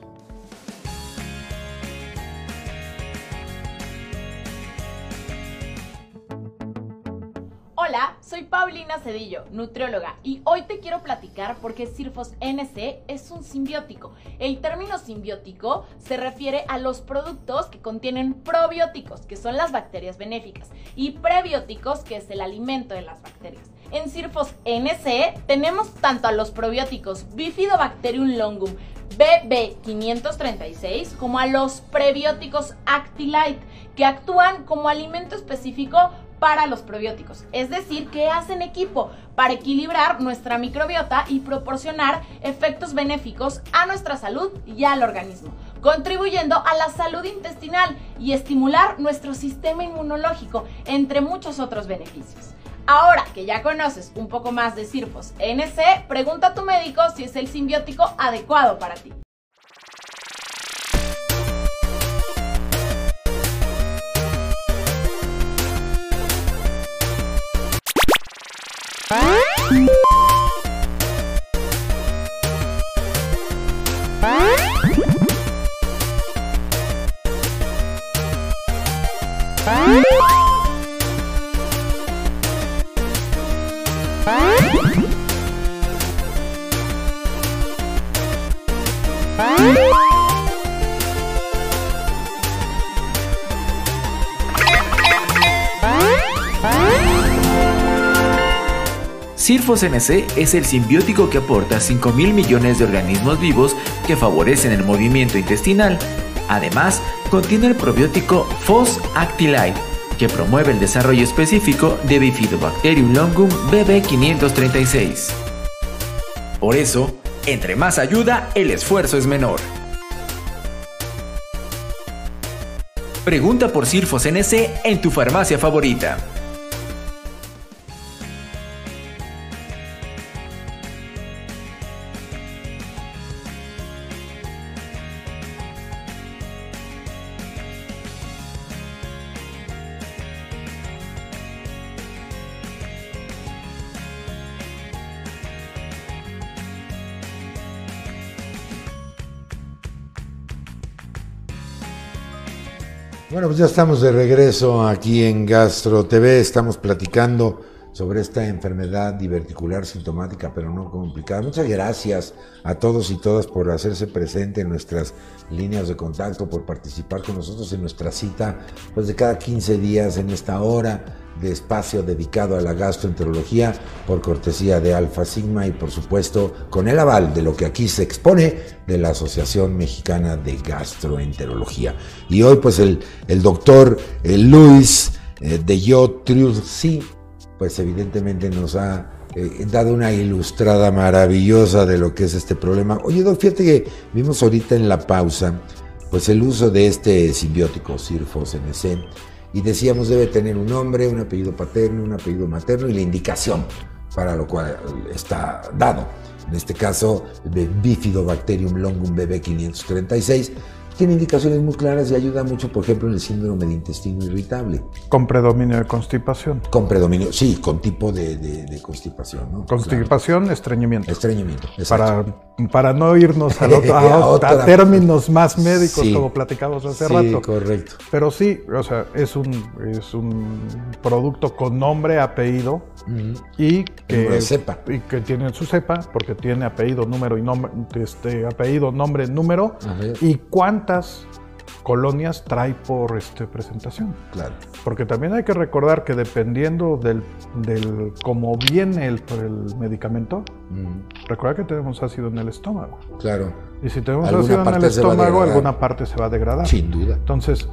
Paulina Cedillo, nutrióloga, y hoy te quiero platicar por qué Sirfos NC es un simbiótico. El término simbiótico se refiere a los productos que contienen probióticos, que son las bacterias benéficas, y prebióticos, que es el alimento de las bacterias. En Sirfos NC tenemos tanto a los probióticos Bifidobacterium longum, BB536 como a los prebióticos Actilite, que actúan como alimento específico para los probióticos, es decir, que hacen equipo para equilibrar nuestra microbiota y proporcionar efectos benéficos a nuestra salud y al organismo, contribuyendo a la salud intestinal y estimular nuestro sistema inmunológico, entre muchos otros beneficios. Ahora que ya conoces un poco más de Sirfos NC, pregunta a tu médico si es el simbiótico adecuado para ti. Ah! Sirfos NC es el simbiótico que aporta 5 mil millones de organismos vivos que favorecen el movimiento intestinal. Además, contiene el probiótico Fos Actilide, que promueve el desarrollo específico de Bifidobacterium longum BB536. Por eso, entre más ayuda, el esfuerzo es menor. Pregunta por Sirfos NC en tu farmacia favorita. Bueno, pues ya estamos de regreso aquí en Gastro TV. Estamos platicando sobre esta enfermedad diverticular sintomática, pero no complicada. Muchas gracias a todos y todas por hacerse presente en nuestras líneas de contacto, por participar con nosotros en nuestra cita, pues de cada 15 días en esta hora de espacio dedicado a la gastroenterología por cortesía de Alfa Sigma y por supuesto con el aval de lo que aquí se expone de la Asociación Mexicana de Gastroenterología. Y hoy pues el, el doctor eh, Luis eh, de Yo sí, pues evidentemente nos ha eh, dado una ilustrada maravillosa de lo que es este problema. Oye, doctor, fíjate que vimos ahorita en la pausa pues el uso de este simbiótico Sirfos NC y decíamos debe tener un nombre, un apellido paterno, un apellido materno y la indicación para lo cual está dado. En este caso, de Bifidobacterium longum BB536, tiene indicaciones muy claras y ayuda mucho, por ejemplo, en el síndrome de intestino irritable. Con predominio de constipación. Con predominio, sí, con tipo de, constipación. ¿no? Constipación, estreñimiento. Estreñimiento, Para, para no irnos a, términos más médicos, como platicamos hace rato. Sí, correcto. Pero sí, o sea, es un, es un producto con nombre, apellido y que, cepa. y que tiene su cepa, porque tiene apellido, número y nombre, este, apellido, nombre, número, y cuántas colonias trae por este, presentación. Claro. Porque también hay que recordar que dependiendo del, del cómo viene el, el medicamento, recuerda que tenemos ácido en el estómago. Claro. Y si tenemos ácido en el estómago, alguna parte se va a degradar. Sin duda. Entonces,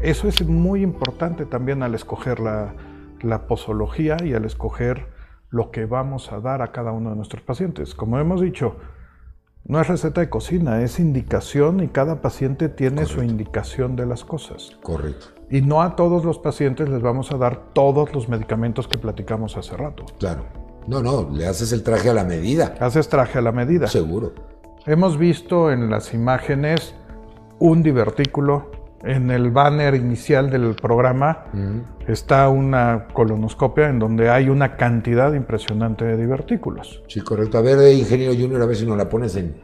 eso es muy importante también al escoger la, la posología y al escoger lo que vamos a dar a cada uno de nuestros pacientes. Como hemos dicho, no es receta de cocina, es indicación y cada paciente tiene su indicación de las cosas. Correcto. Y no a todos los pacientes les vamos a dar todos los medicamentos que platicamos hace rato. Claro. No, no, le haces el traje a la medida. Haces traje a la medida. Seguro. Hemos visto en las imágenes un divertículo, en el banner inicial del programa está una colonoscopia en donde hay una cantidad impresionante de divertículos. Sí, correcto. A ver, eh, ingeniero Junior, a ver si nos la pones en,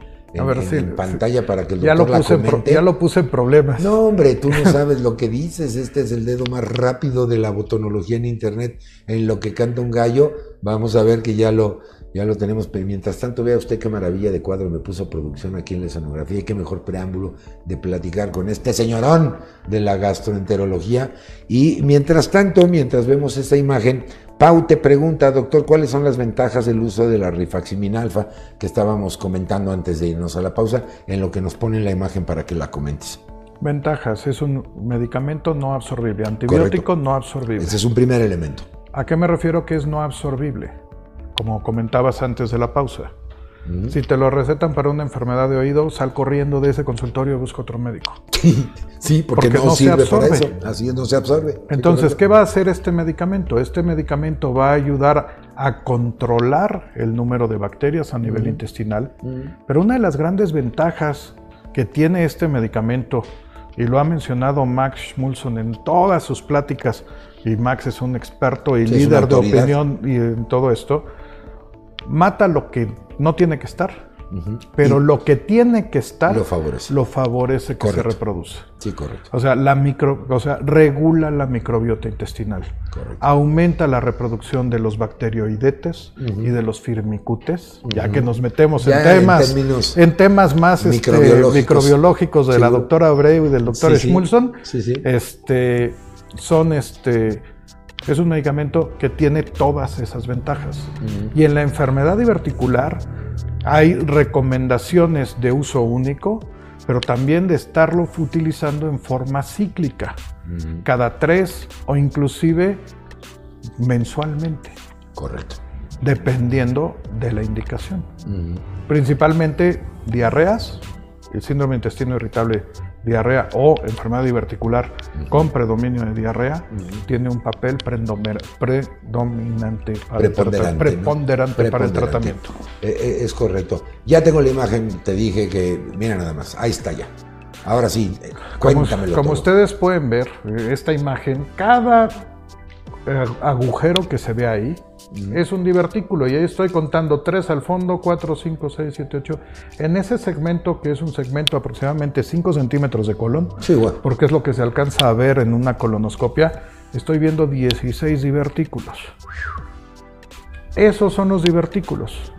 pantalla para que el doctor ya lo puse la ya lo puse en problemas. No, hombre, tú no sabes lo que dices. Este es el dedo más rápido de la botonología en Internet. En lo que canta un gallo, vamos a ver que ya lo ya lo tenemos, pero mientras tanto vea usted qué maravilla de cuadro me puso producción aquí en la escenografía y qué mejor preámbulo de platicar con este señorón de la gastroenterología. Y mientras tanto, mientras vemos esta imagen, Pau te pregunta, doctor, ¿cuáles son las ventajas del uso de la rifaximin alfa que estábamos comentando antes de irnos a la pausa, en lo que nos pone la imagen para que la comentes? Ventajas, es un medicamento no absorbible, antibiótico no absorbible. Ese es un primer elemento. ¿A qué me refiero que es no absorbible? Como comentabas antes de la pausa. Si te lo recetan para una enfermedad de oído, sal corriendo de ese consultorio y busca otro médico. sí, porque, no, sirve para eso. Así no se absorbe. Entonces, ¿qué va a hacer este medicamento? Este medicamento va a ayudar a controlar el número de bacterias a nivel intestinal. Pero una de las grandes ventajas que tiene este medicamento, y lo ha mencionado Max Schmulson en todas sus pláticas, y Max es un experto y líder de opinión y en todo esto, mata lo que no tiene que estar. Pero lo que tiene que estar lo favorece, lo favorece que se reproduce. Sí, correcto. O sea, la micro, o sea, regula la microbiota intestinal. Correcto. Aumenta la reproducción de los bacterioidetes y de los firmicutes, ya que nos metemos en temas en, temas más este, microbiológicos. de la doctora Abreu y del doctor Schmulson. Este son este es un medicamento que tiene todas esas ventajas. Y en la enfermedad diverticular hay recomendaciones de uso único, pero también de estarlo utilizando en forma cíclica, cada tres o inclusive mensualmente. Correcto. Dependiendo de la indicación. Principalmente diarreas, el síndrome de intestino irritable diarrea o enfermedad diverticular con predominio de diarrea tiene un papel predominante para, preponderante, el, para el tratamiento. Eh, eh, es correcto. Ya tengo la imagen, te dije que, mira nada más, ahí está ya. Ahora sí, eh, cuéntamelo. Como, como ustedes pueden ver, esta imagen, cada agujero que se ve ahí es un divertículo y ahí estoy contando tres al fondo, 4, 5, 6, 7, 8. En ese segmento, que es un segmento aproximadamente 5 centímetros de colon, porque es lo que se alcanza a ver en una colonoscopia, estoy viendo 16 divertículos. Esos son los divertículos.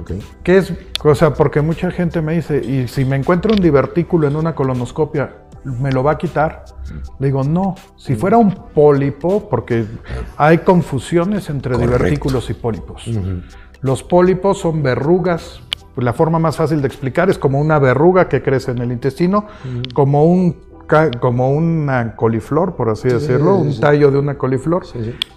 Okay. ¿Qué es? O sea, porque mucha gente me dice, y si me encuentro un divertículo en una colonoscopia, ¿me lo va a quitar? Le digo, no. Si fuera un pólipo, porque hay confusiones entre divertículos y pólipos. Los pólipos son verrugas. La forma más fácil de explicar es como una verruga que crece en el intestino, como un como una coliflor, por así decirlo, un tallo de una coliflor,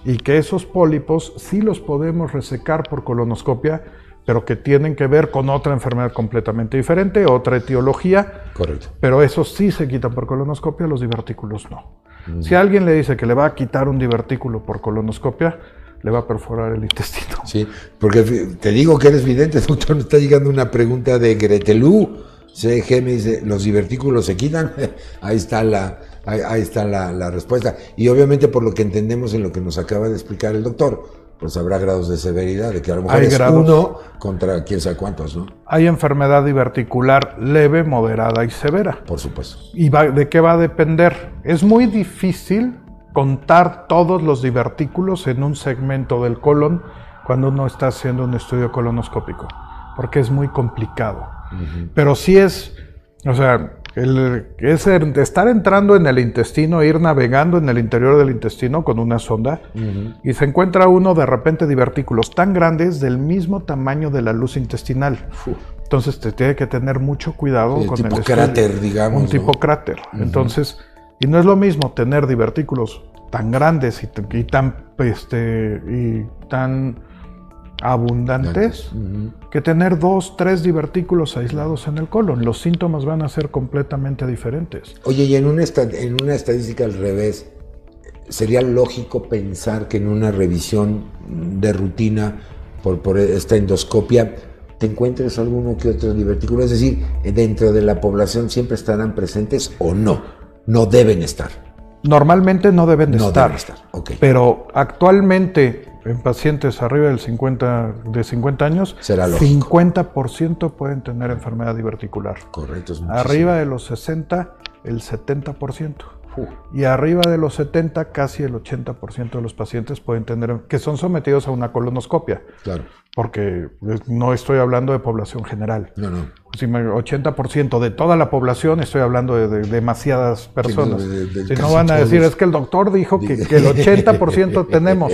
y que esos pólipos sí los podemos resecar por colonoscopia pero que tienen que ver con otra enfermedad completamente diferente, otra etiología. Correcto. Pero esos sí se quitan por colonoscopia, los divertículos no. Mm. Si alguien le dice que le va a quitar un divertículo por colonoscopia, le va a perforar el intestino. Sí, porque te digo que eres vidente, doctor, me está llegando una pregunta de Gretelú. CG me dice, ¿los divertículos se quitan? ahí está la, ahí, está la, respuesta. Y obviamente por lo que entendemos en lo que nos acaba de explicar el doctor, pues habrá grados de severidad, de que a lo mejor es uno contra quién sabe cuántos, ¿no? Hay enfermedad diverticular leve, moderada y severa. Por supuesto. ¿Y de qué va a depender? Es muy difícil contar todos los divertículos en un segmento del colon cuando uno está haciendo un estudio colonoscópico, porque es muy complicado. Pero sí es, o sea, el, es estar entrando en el intestino, ir navegando en el interior del intestino con una sonda y se encuentra uno de repente divertículos tan grandes del mismo tamaño de la luz intestinal. Entonces te tiene que tener mucho cuidado con tipo el cráter, digamos. Un tipo cráter. Entonces, y no es lo mismo tener divertículos tan grandes y, y tan, este, y tan abundantes que tener dos, tres divertículos aislados en el colon. Los síntomas van a ser completamente diferentes. Oye, y en una, en una estadística al revés, ¿sería lógico pensar que en una revisión de rutina por, por esta endoscopia te encuentres alguno que otro divertículo? Es decir, dentro de la población siempre estarán presentes o no, no deben estar. Normalmente no deben de no estar. Deben estar. Okay. Pero actualmente en pacientes arriba del 50, de 50 años, Será 50% pueden tener enfermedad diverticular. Correcto. Es arriba de los 60, el 70%. Y arriba de los 70, casi el 80% de los pacientes pueden tener, que son sometidos a una colonoscopia. Claro. Porque no estoy hablando de población general. No, no. 80% de toda la población, estoy hablando de, demasiadas personas. si no van a decir, es que el doctor dijo que, que el 80% tenemos.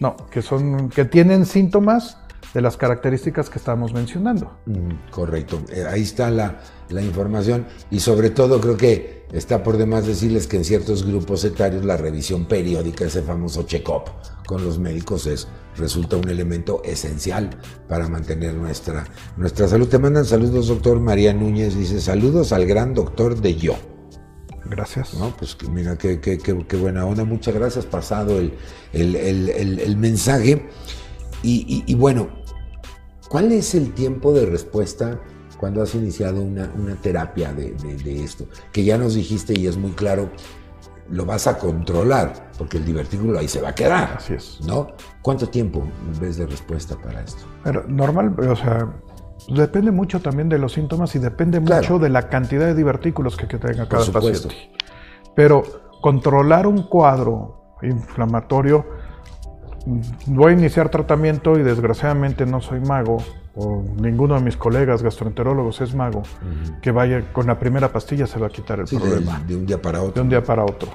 No, que son, que tienen síntomas de las características que estamos mencionando. Mm, correcto. Eh, ahí está la, información y sobre todo creo que está por demás decirles que en ciertos grupos etarios la revisión periódica, ese famoso check-up con los médicos es resulta un elemento esencial para mantener nuestra, nuestra salud. Te mandan saludos, doctor María Núñez, dice saludos al gran doctor de yo. Gracias. No, pues mira, qué, qué, qué, buena onda, muchas gracias, pasado el, el, mensaje. Y, y bueno, ¿Cuál es el tiempo de respuesta cuando has iniciado una, terapia de, esto? Que ya nos dijiste y es muy claro, lo vas a controlar, porque el divertículo ahí se va a quedar. Así es. ¿No? ¿Cuánto tiempo ves de respuesta para esto? Pero normal, o sea, depende mucho también de los síntomas y depende mucho de la cantidad de divertículos que, tenga cada paciente. Pero controlar un cuadro inflamatorio voy a iniciar tratamiento y desgraciadamente no soy mago, o ninguno de mis colegas gastroenterólogos es mago, que vaya con la primera pastilla se va a quitar el problema. De, un día para otro. De un día para otro.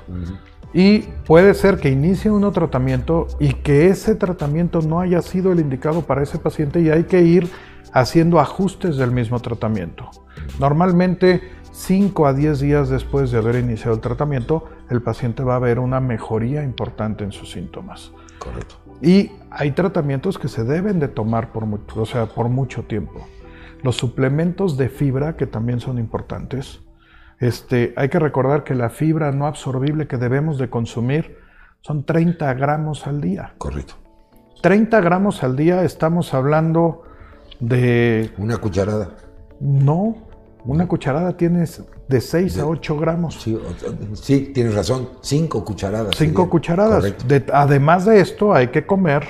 Y puede ser que inicie uno tratamiento y que ese tratamiento no haya sido el indicado para ese paciente y hay que ir haciendo ajustes del mismo tratamiento. Normalmente 5 a 10 días después de haber iniciado el tratamiento, el paciente va a ver una mejoría importante en sus síntomas. Correcto. Y hay tratamientos que se deben de tomar por, mucho, o sea, por mucho tiempo. Los suplementos de fibra, que también son importantes. Este, hay que recordar que la fibra no absorbible que debemos de consumir son 30 gramos al día. Correcto. 30 gramos al día estamos hablando de... Una cucharada. No, una cucharada tienes de 6 a 8 gramos. Sí, tienes razón, 5 cucharadas. 5 cucharadas. además de esto, hay que comer.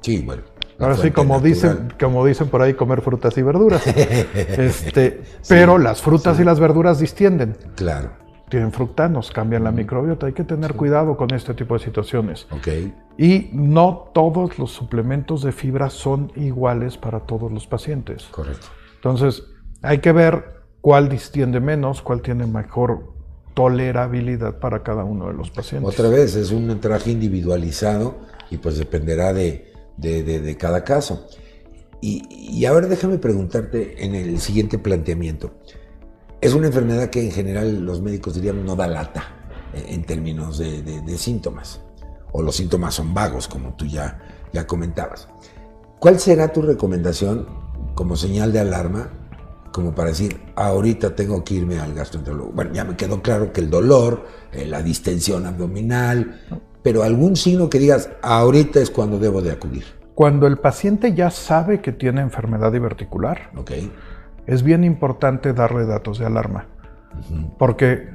Sí, bueno. Ahora sí, como dicen, como dicen por ahí, comer frutas y verduras. este, Pero las frutas y las verduras distienden. Claro. Tienen fructanos, cambian la microbiota. Hay que tener cuidado con este tipo de situaciones. Ok. Y no todos los suplementos de fibra son iguales para todos los pacientes. Correcto. Entonces, hay que ver cuál distiende menos, cuál tiene mejor tolerabilidad para cada uno de los pacientes. Otra vez, es un traje individualizado y pues dependerá de, cada caso. Y, ahora déjame preguntarte en el siguiente planteamiento. Es una enfermedad que en general los médicos dirían no da lata en términos de, síntomas, o los síntomas son vagos, como tú ya, ya comentabas. ¿Cuál será tu recomendación como señal de alarma como para decir, ahorita tengo que irme al gastroenterólogo. Bueno, ya me quedó claro que el dolor, eh, la distensión abdominal, pero algún signo que digas, ahorita es cuando debo de acudir. Cuando el paciente ya sabe que tiene enfermedad diverticular, okay. es bien importante darle datos de alarma. Porque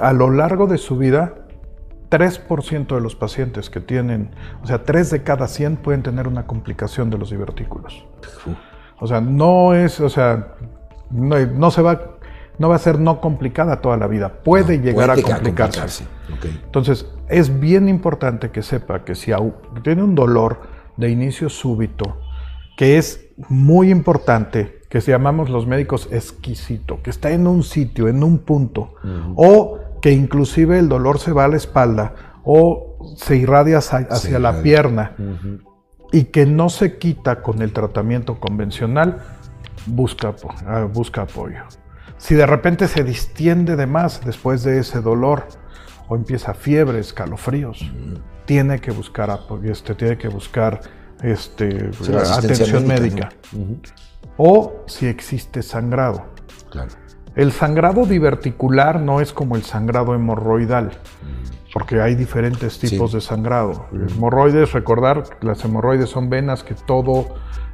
a lo largo de su vida, 3% de los pacientes que tienen, o sea, 3 de cada 100 pueden tener una complicación de los divertículos. O sea, no es, o sea, no, se va, no va a ser no complicada toda la vida, puede llegar a complicarse. Entonces, es bien importante que sepa que si tiene un dolor de inicio súbito, que es muy importante, que se llamamos los médicos exquisito, que está en un sitio, en un punto, o que inclusive el dolor se va a la espalda o se irradia hacia, la pierna y que no se quita con el tratamiento convencional, busca, ah, busca apoyo. Si de repente se distiende de más después de ese dolor o empieza fiebre, escalofríos, tiene que buscar apoyo, este, tiene que buscar este, atención médica. O si existe sangrado. Claro. El sangrado diverticular no es como el sangrado hemorroidal, porque hay diferentes tipos de sangrado. Hemorroides, recordar, las hemorroides son venas que todo,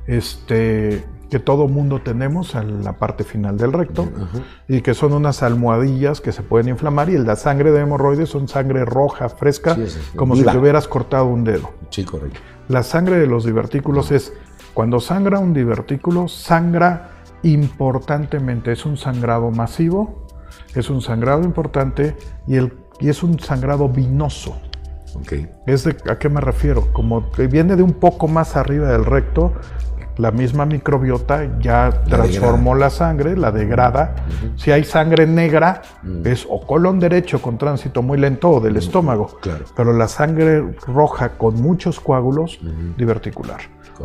este, que todo mundo tenemos en la parte final del recto y que son unas almohadillas que se pueden inflamar y la sangre de hemorroides son sangre roja, fresca, como si te hubieras cortado un dedo. Sí, correcto. La sangre de los divertículos es, cuando sangra un divertículo, sangra importantemente. Es un sangrado masivo, es un sangrado importante y, el, y es un sangrado vinoso. Okay. Es de, ¿A qué me refiero? Como que viene de un poco más arriba del recto, la misma microbiota ya transformó la sangre, la degrada. Si hay sangre negra, es o colon derecho con tránsito muy lento o del estómago. Claro. Pero la sangre roja con muchos coágulos, diverticular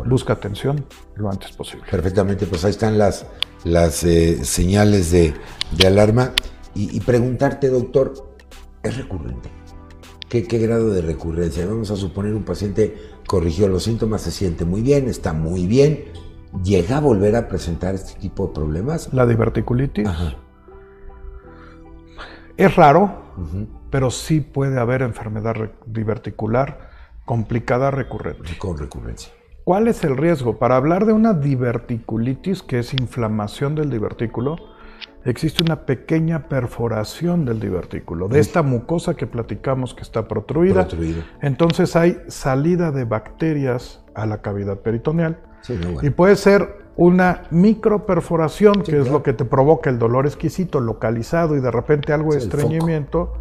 busca atención lo antes posible. Perfectamente, pues ahí están las, las eh, señales de, alarma. Y, preguntarte, doctor, ¿es recurrente? ¿Qué, ¿Qué, grado de recurrencia? Vamos a suponer un paciente corrigió los síntomas, se siente muy bien, está muy bien. ¿Llega a volver a presentar este tipo de problemas? La diverticulitis. Es raro, pero sí puede haber enfermedad diverticular complicada recurrente. Con recurrencia. ¿Cuál es el riesgo? Para hablar de una diverticulitis, que es inflamación del divertículo, existe una pequeña perforación del divertículo, de esta mucosa que platicamos que está protruida. Entonces hay salida de bacterias a la cavidad peritoneal. Y puede ser una microperforación, que es lo que te provoca el dolor exquisito, localizado y de repente algo de estreñimiento.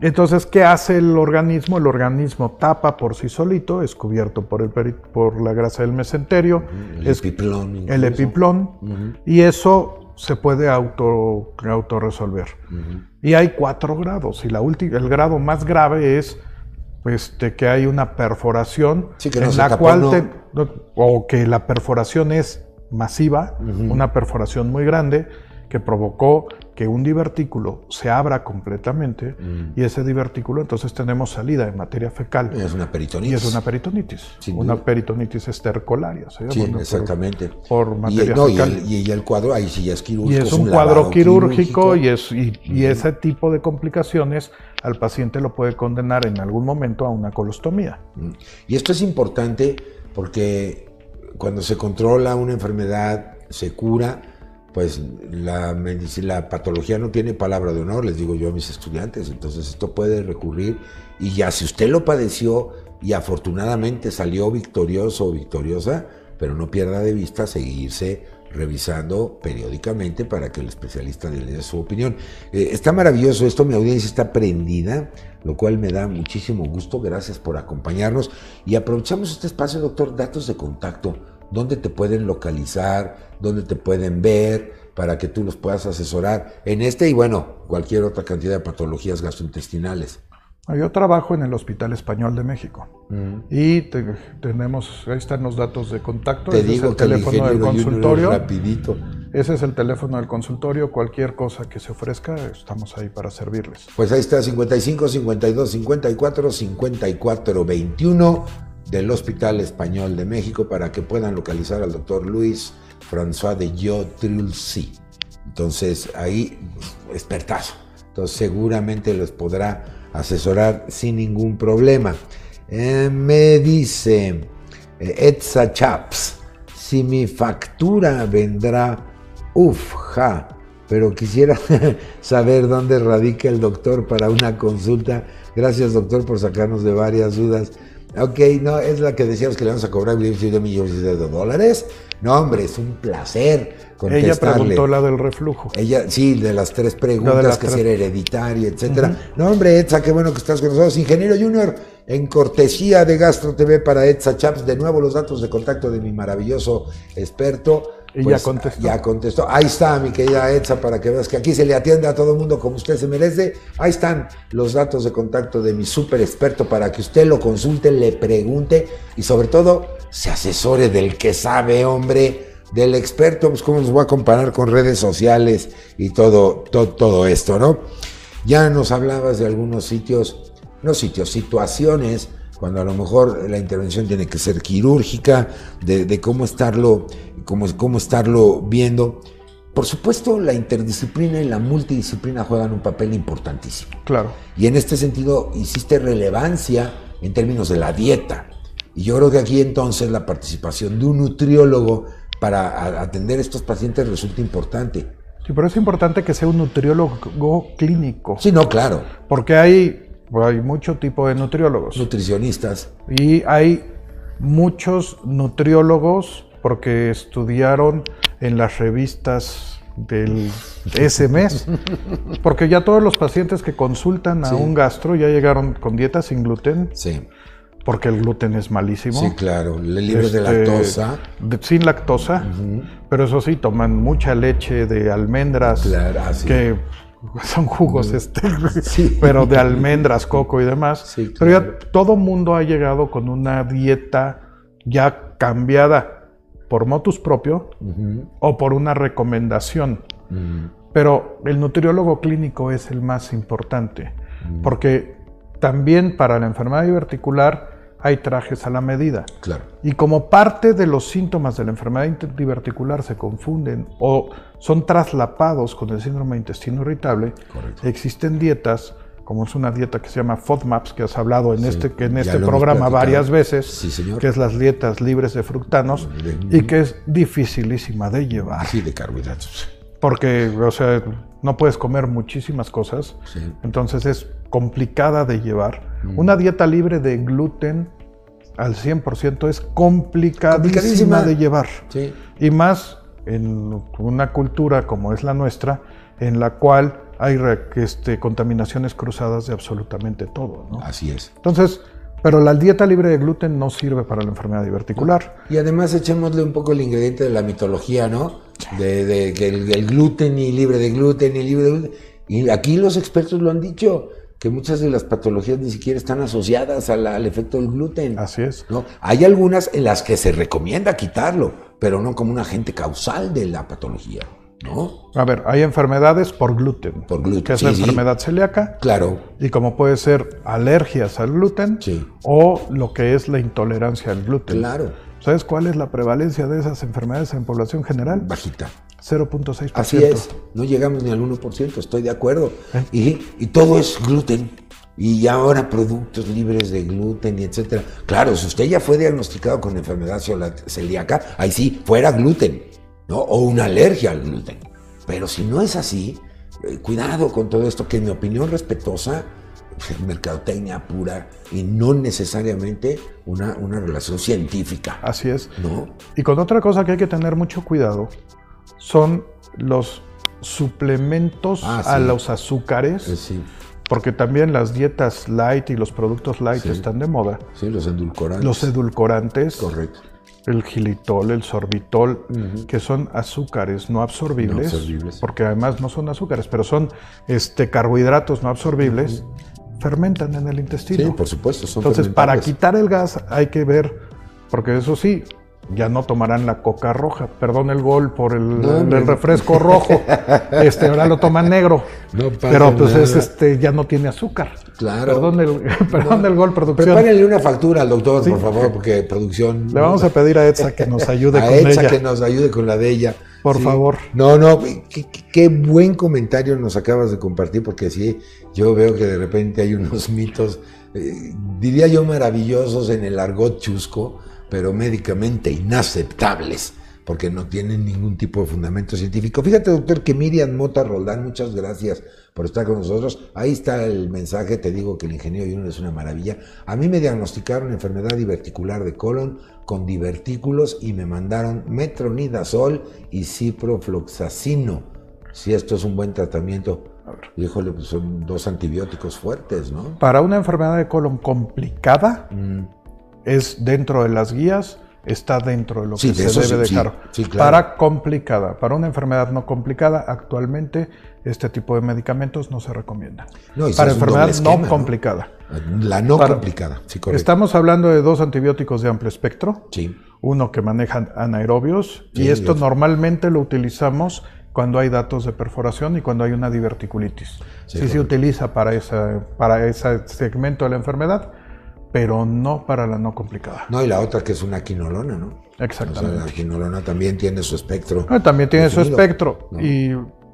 Entonces, ¿qué hace el organismo? El organismo tapa por sí solito, es cubierto por, el por la grasa del mesenterio, el epiplón, el epiplón. Y eso se puede auto, autorresolver. Y hay cuatro grados, y la el grado más grave es este, que hay una perforación en la cual o que la perforación es masiva, una perforación muy grande que provocó que un divertículo se abra completamente mm. y ese divertículo entonces tenemos salida de materia fecal. Es una peritonitis. Y es una peritonitis. una peritonitis estercolaria. Sí, exactamente. Por, materia fecal. Y el, cuadro ahí sí es quirúrgico. Y es un, cuadro quirúrgico, y, es, y, ese tipo de complicaciones al paciente lo puede condenar en algún momento a una colostomía. Y esto es importante porque cuando se controla una enfermedad, se cura, pues la, la patología no tiene palabra de honor, les digo yo a mis estudiantes, entonces esto puede recurrir. Y ya si usted lo padeció y afortunadamente salió victorioso o victoriosa, pero no pierda de vista seguirse revisando periódicamente para que el especialista le dé su opinión. Eh, está maravilloso esto, mi audiencia está prendida, lo cual me da muchísimo gusto, gracias por acompañarnos. Y aprovechamos este espacio, doctor, datos de contacto. Dónde te pueden localizar, dónde te pueden ver, para que tú los puedas asesorar en este y bueno, cualquier otra cantidad de patologías gastrointestinales. Yo trabajo en el Hospital Español de México mm. y tenemos, ahí están los datos de contacto. Te Ese digo es el teléfono del consultorio. Rapidito. Ese es el teléfono del consultorio. Cualquier cosa que se ofrezca, estamos ahí para servirles. Pues ahí está, 55 52 54 54 21 del Hospital Español de México para que puedan localizar al doctor Luis François de Yotrulsi. Entonces ahí, expertazo. Entonces seguramente les podrá asesorar sin ningún problema. Eh, me dice eh, Etza Chaps, si mi factura vendrá Uf, ja. Pero quisiera saber dónde radica el doctor para una consulta. Gracias, doctor, por sacarnos de varias dudas. Ok, no, es la que decíamos que le vamos a cobrar de millones de dólares. No, hombre, es un placer contestarle. Ella preguntó la del reflujo. Ella, sí, de las tres preguntas, que si era hereditario, etcétera. No, hombre, Etza, qué bueno que estás con nosotros. Ingeniero Junior, en cortesía de Gastro TV para Etza Chaps, de nuevo los datos de contacto de mi maravilloso experto. Y ya pues, contestó. Ya contestó. Ahí está, mi querida Etza, para que veas que aquí se le atiende a todo el mundo como usted se merece. Ahí están los datos de contacto de mi súper experto para que usted lo consulte, le pregunte y sobre todo se asesore del que sabe, hombre, del experto. Pues cómo nos voy a comparar con redes sociales y todo, todo, todo esto, ¿no? Ya nos hablabas de algunos sitios, no sitios, situaciones cuando a lo mejor la intervención tiene que ser quirúrgica, de, cómo, estarlo, cómo, cómo estarlo viendo. Por supuesto, la interdisciplina y la multidisciplina juegan un papel importantísimo. Claro. Y en este sentido, hiciste relevancia en términos de la dieta. Y yo creo que aquí entonces la participación de un nutriólogo para atender a estos pacientes resulta importante. Sí, pero es importante que sea un nutriólogo clínico. Sí, no, claro. Porque hay hay mucho tipo de nutriólogos. Nutricionistas. Y hay muchos nutriólogos porque estudiaron en las revistas del ese mes. Porque ya todos los pacientes que consultan a un gastro ya llegaron con dieta sin gluten. Sí. Porque el gluten es malísimo. Sí, claro. Libre de este, lactosa. sin lactosa. Pero eso sí, toman mucha leche de almendras. Claro, así. Que son jugos, este, pero de almendras, coco y demás. Pero ya todo mundo ha llegado con una dieta ya cambiada por motus propio o por una recomendación. Pero el nutriólogo clínico es el más importante, porque también para la enfermedad diverticular hay trajes a la medida. Claro. Y como parte de los síntomas de la enfermedad diverticular se confunden o son traslapados con el síndrome de intestino irritable, existen dietas como es una dieta que se llama FODMAPs, que has hablado en este, que en este programa varias veces, que es las dietas libres de fructanos, y que es dificilísima de llevar. Sí, de carbohidratos. Porque, o sea, no puedes comer muchísimas cosas, entonces es complicada de llevar. Mm. Una dieta libre de gluten al 100% es complicadísima, de llevar. Y más en una cultura como es la nuestra, en la cual hay este, contaminaciones cruzadas de absolutamente todo. Así es. Entonces, pero la dieta libre de gluten no sirve para la enfermedad diverticular. Y además echémosle un poco el ingrediente de la mitología, ¿no? De, que el, gluten y libre de gluten y libre de gluten. Y aquí los expertos lo han dicho que muchas de las patologías ni siquiera están asociadas al efecto del gluten. Así es. ¿no? Hay algunas en las que se recomienda quitarlo, pero no como un agente causal de la patología. ¿No? A ver, hay enfermedades por gluten. Por gluten. Que es la enfermedad celíaca. Claro. Y como puede ser alergias al gluten. Sí. O lo que es la intolerancia al gluten. Claro. ¿Sabes cuál es la prevalencia de esas enfermedades en población general? Bajita. 0.6%. Así es, no llegamos ni al 1%, estoy de acuerdo. ¿Eh? Y, todo es gluten. Y ahora productos libres de gluten y etcétera. Claro, si usted ya fue diagnosticado con enfermedad celíaca, ahí sí, fuera gluten, ¿no? O una alergia al gluten. Pero si no es así, eh, cuidado con todo esto, que en mi opinión respetuosa, mercadotecnia pura y no necesariamente una, una relación científica. Así es. ¿no? Y con otra cosa que hay que tener mucho cuidado son los suplementos ah, a los azúcares. Eh, porque también las dietas light y los productos light están de moda. Sí, los edulcorantes. Los edulcorantes. Correcto. El gilitol, el sorbitol, que son azúcares no absorbibles, porque además no son azúcares, pero son este, carbohidratos no absorbibles, fermentan en el intestino. Sí, por supuesto. Son Entonces, para quitar el gas hay que ver, porque eso sí, ya no tomarán la coca roja. Perdón el gol por el, refresco rojo. Este, ahora lo toman negro. pero pues es, este, ya no tiene azúcar. Claro. Perdón el, perdón el gol, producción. Prepárenle una factura al doctor, por favor, porque producción. Le vamos a pedir a Etsa que nos ayude a con Etsa que nos ayude con la de ella. Por favor. No, no, qué, qué, buen comentario nos acabas de compartir, porque sí, yo veo que de repente hay unos mitos, eh, diría yo, maravillosos en el argot chusco pero médicamente inaceptables porque no tienen ningún tipo de fundamento científico. Fíjate, doctor, que Miriam Mota Roldán, muchas gracias por estar con nosotros. Ahí está el mensaje, te digo que el ingeniero Junior es una maravilla. A mí me diagnosticaron enfermedad diverticular de colon con divertículos y me mandaron metronidazol y ciprofloxacino. Si esto es un buen tratamiento. Híjole, pues son dos antibióticos fuertes, ¿no? Para una enfermedad de colon complicada, mm. es dentro de las guías está dentro de lo que se debe dejar. Para complicada, para una enfermedad no complicada, actualmente este tipo de medicamentos no se recomienda. para enfermedad no complicada. La no complicada, sí, correcto. Estamos hablando de dos antibióticos de amplio espectro. Sí. Uno que maneja anaerobios y esto normalmente lo utilizamos cuando hay datos de perforación y cuando hay una diverticulitis. Sí, se utiliza para, esa, para ese segmento de la enfermedad pero no para la no complicada. No, y la otra que es una quinolona, ¿no? Exactamente. la quinolona también tiene su espectro. También tiene su espectro, y,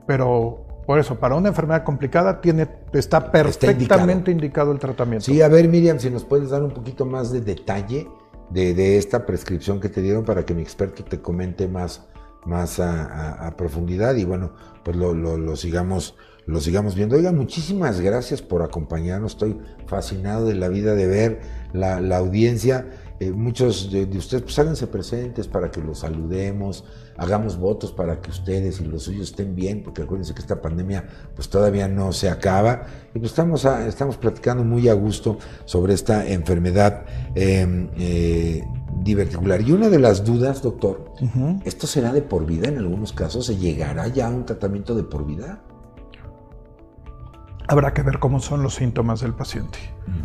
pero por eso, para una enfermedad complicada tiene, está perfectamente indicado. el tratamiento. Sí, a ver Miriam, si nos puedes dar un poquito más de detalle de, esta prescripción que te dieron para que mi experto te comente más, más a, profundidad y bueno, pues lo, lo sigamos lo sigamos viendo. Oigan, muchísimas gracias por acompañarnos. Estoy fascinado de la vida de ver la, audiencia. Eh, muchos de, ustedes, pues háganse presentes para que los saludemos, hagamos votos para que ustedes y los suyos estén bien, porque acuérdense que esta pandemia pues todavía no se acaba. Y pues estamos, estamos platicando muy a gusto sobre esta enfermedad em, eh, diverticular. Y una de las dudas, doctor, ¿esto será de por vida en algunos casos? ¿Se llegará ya a un tratamiento de por vida? Habrá que ver cómo son los síntomas del paciente.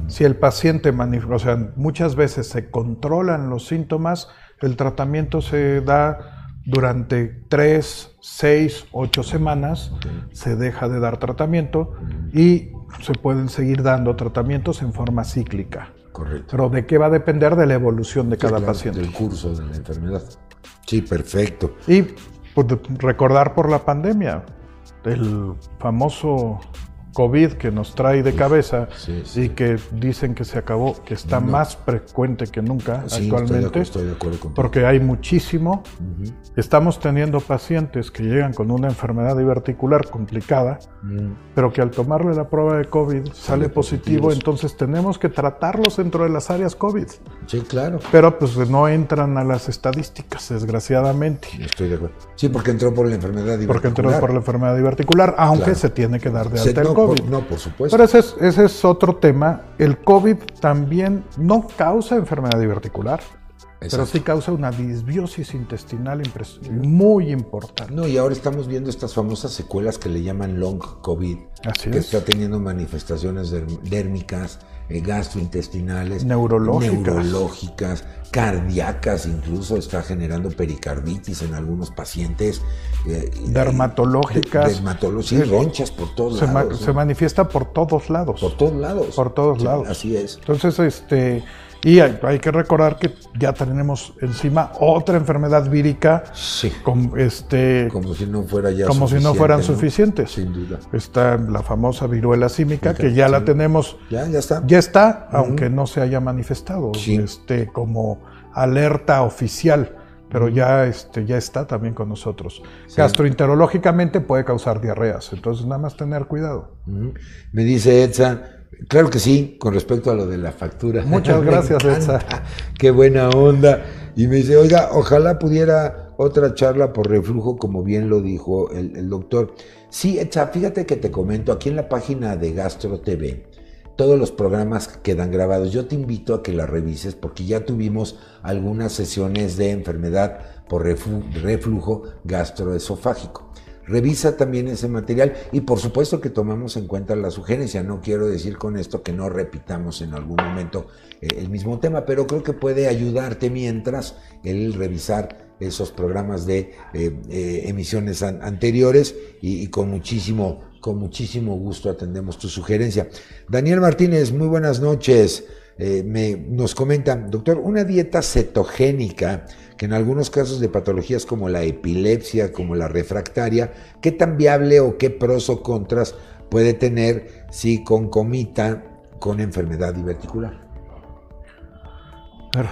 Si el paciente, o sea, muchas veces se controlan los síntomas, el tratamiento se da durante 3, 6, 8 semanas, se deja de dar tratamiento y se pueden seguir dando tratamientos en forma cíclica. Correcto. Pero ¿de qué va a depender? De la evolución de cada paciente. Del curso de la enfermedad. Sí, perfecto. Y pues, recordar por la pandemia, el famoso COVID que nos trae de cabeza y que dicen que se acabó, que está más frecuente que nunca actualmente, estoy de, acuerdo porque hay muchísimo. Estamos teniendo pacientes que llegan con una enfermedad diverticular complicada, pero que al tomarle la prueba de COVID sale, positivo, entonces tenemos que tratarlos dentro de las áreas COVID. Sí, claro. Pero pues no entran a las estadísticas, desgraciadamente. Estoy de acuerdo. Sí, porque entró por la enfermedad diverticular. Porque entró por la enfermedad diverticular, aunque se tiene que dar de alta el COVID. No, por supuesto. Pero ese es, ese es otro tema. El COVID también no causa enfermedad diverticular. Pero sí causa una disbiosis intestinal muy importante. No, y ahora estamos viendo estas famosas secuelas que le llaman long COVID, que está teniendo manifestaciones dérmicas, gastrointestinales, neurológicas. neurológicas, cardíacas, incluso está generando pericarditis en algunos pacientes. Eh, dermatológicas. ronchas por todos lados. se manifiesta por todos lados. Por todos lados. Por todos lados. Así es. Entonces, este y hay, que recordar que ya tenemos encima otra enfermedad vírica. Sí. Como, este, como si no fuera ya Como si no fueran suficientes. Sin duda. Está la famosa viruela símica, que ya la tenemos. Ya, ya está. Ya está, aunque no se haya manifestado este, como alerta oficial. Pero ya, este, ya está también con nosotros. Gastroenterológicamente puede causar diarreas, entonces nada más tener cuidado. Me dice Edsa, Claro que sí, con respecto a lo de la factura. Muchas gracias, Elsa. Qué buena onda. Y me dice, oiga, ojalá pudiera otra charla por reflujo, como bien lo dijo el, doctor. Sí, Etsa, fíjate que te comento, aquí en la página de Gastro TV, todos los programas quedan grabados. Yo te invito a que la revises porque ya tuvimos algunas sesiones de enfermedad por reflujo gastroesofágico. Revisa también ese material y por supuesto que tomamos en cuenta la sugerencia. No quiero decir con esto que no repitamos en algún momento eh, el mismo tema, pero creo que puede ayudarte mientras el revisar esos programas de eh, eh, emisiones anteriores y, con muchísimo con muchísimo gusto atendemos tu sugerencia. Daniel Martínez, muy buenas noches. me, nos comenta, doctor, una dieta cetogénica que en algunos casos de patologías como la epilepsia, como la refractaria, ¿qué tan viable o qué pros o contras puede tener si concomita con enfermedad diverticular?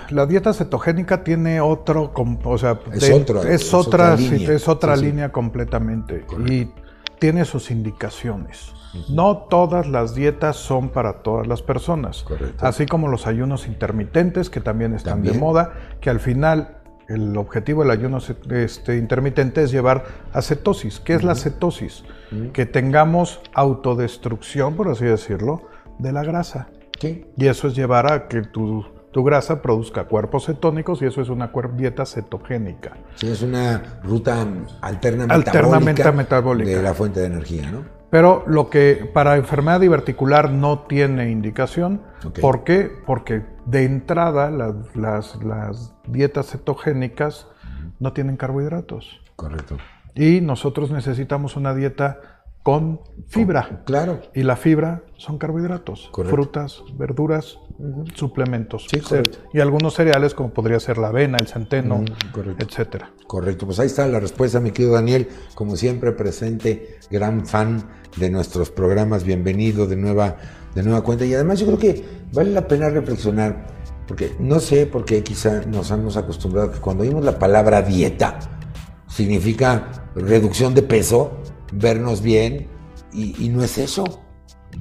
la dieta cetogénica tiene otro, o sea, es, otra, es, otra, línea, es otra línea completamente. Y tiene sus indicaciones. No todas las dietas son para todas las personas, así como los ayunos intermitentes que también están de moda, que al final el objetivo del ayuno este, intermitente es llevar a cetosis. ¿Qué es la cetosis? Que tengamos autodestrucción, por así decirlo, de la grasa. Y eso es llevar a que tu, tu, grasa produzca cuerpos cetónicos y eso es una dieta cetogénica. Sí, es una ruta alterna alternamente metabólica de la fuente de energía, ¿no? Pero lo que para enfermedad diverticular no tiene indicación. ¿Por qué? Porque de entrada las, las, dietas cetogénicas no tienen carbohidratos. Correcto. Y nosotros necesitamos una dieta con fibra. claro. Y la fibra son carbohidratos. Frutas, verduras, suplementos. Sí, correcto. Y algunos cereales como podría ser la avena, el centeno, etcétera. Correcto. Pues ahí está la respuesta, mi querido Daniel. Como siempre, presente, gran fan de nuestros programas. Bienvenido de nueva, de nueva cuenta. Y además yo creo que vale la pena reflexionar, porque no sé por qué quizá nos hemos acostumbrado que cuando oímos la palabra dieta, significa reducción de peso, vernos bien, y, no es eso.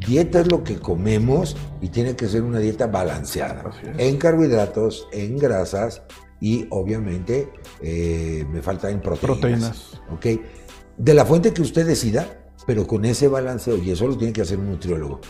Dieta es lo que comemos y tiene que ser una dieta balanceada. En carbohidratos, en grasas y obviamente eh, me faltan proteínas. proteínas. De la fuente que usted decida, pero con ese balanceo, y eso lo tiene que hacer un nutriólogo.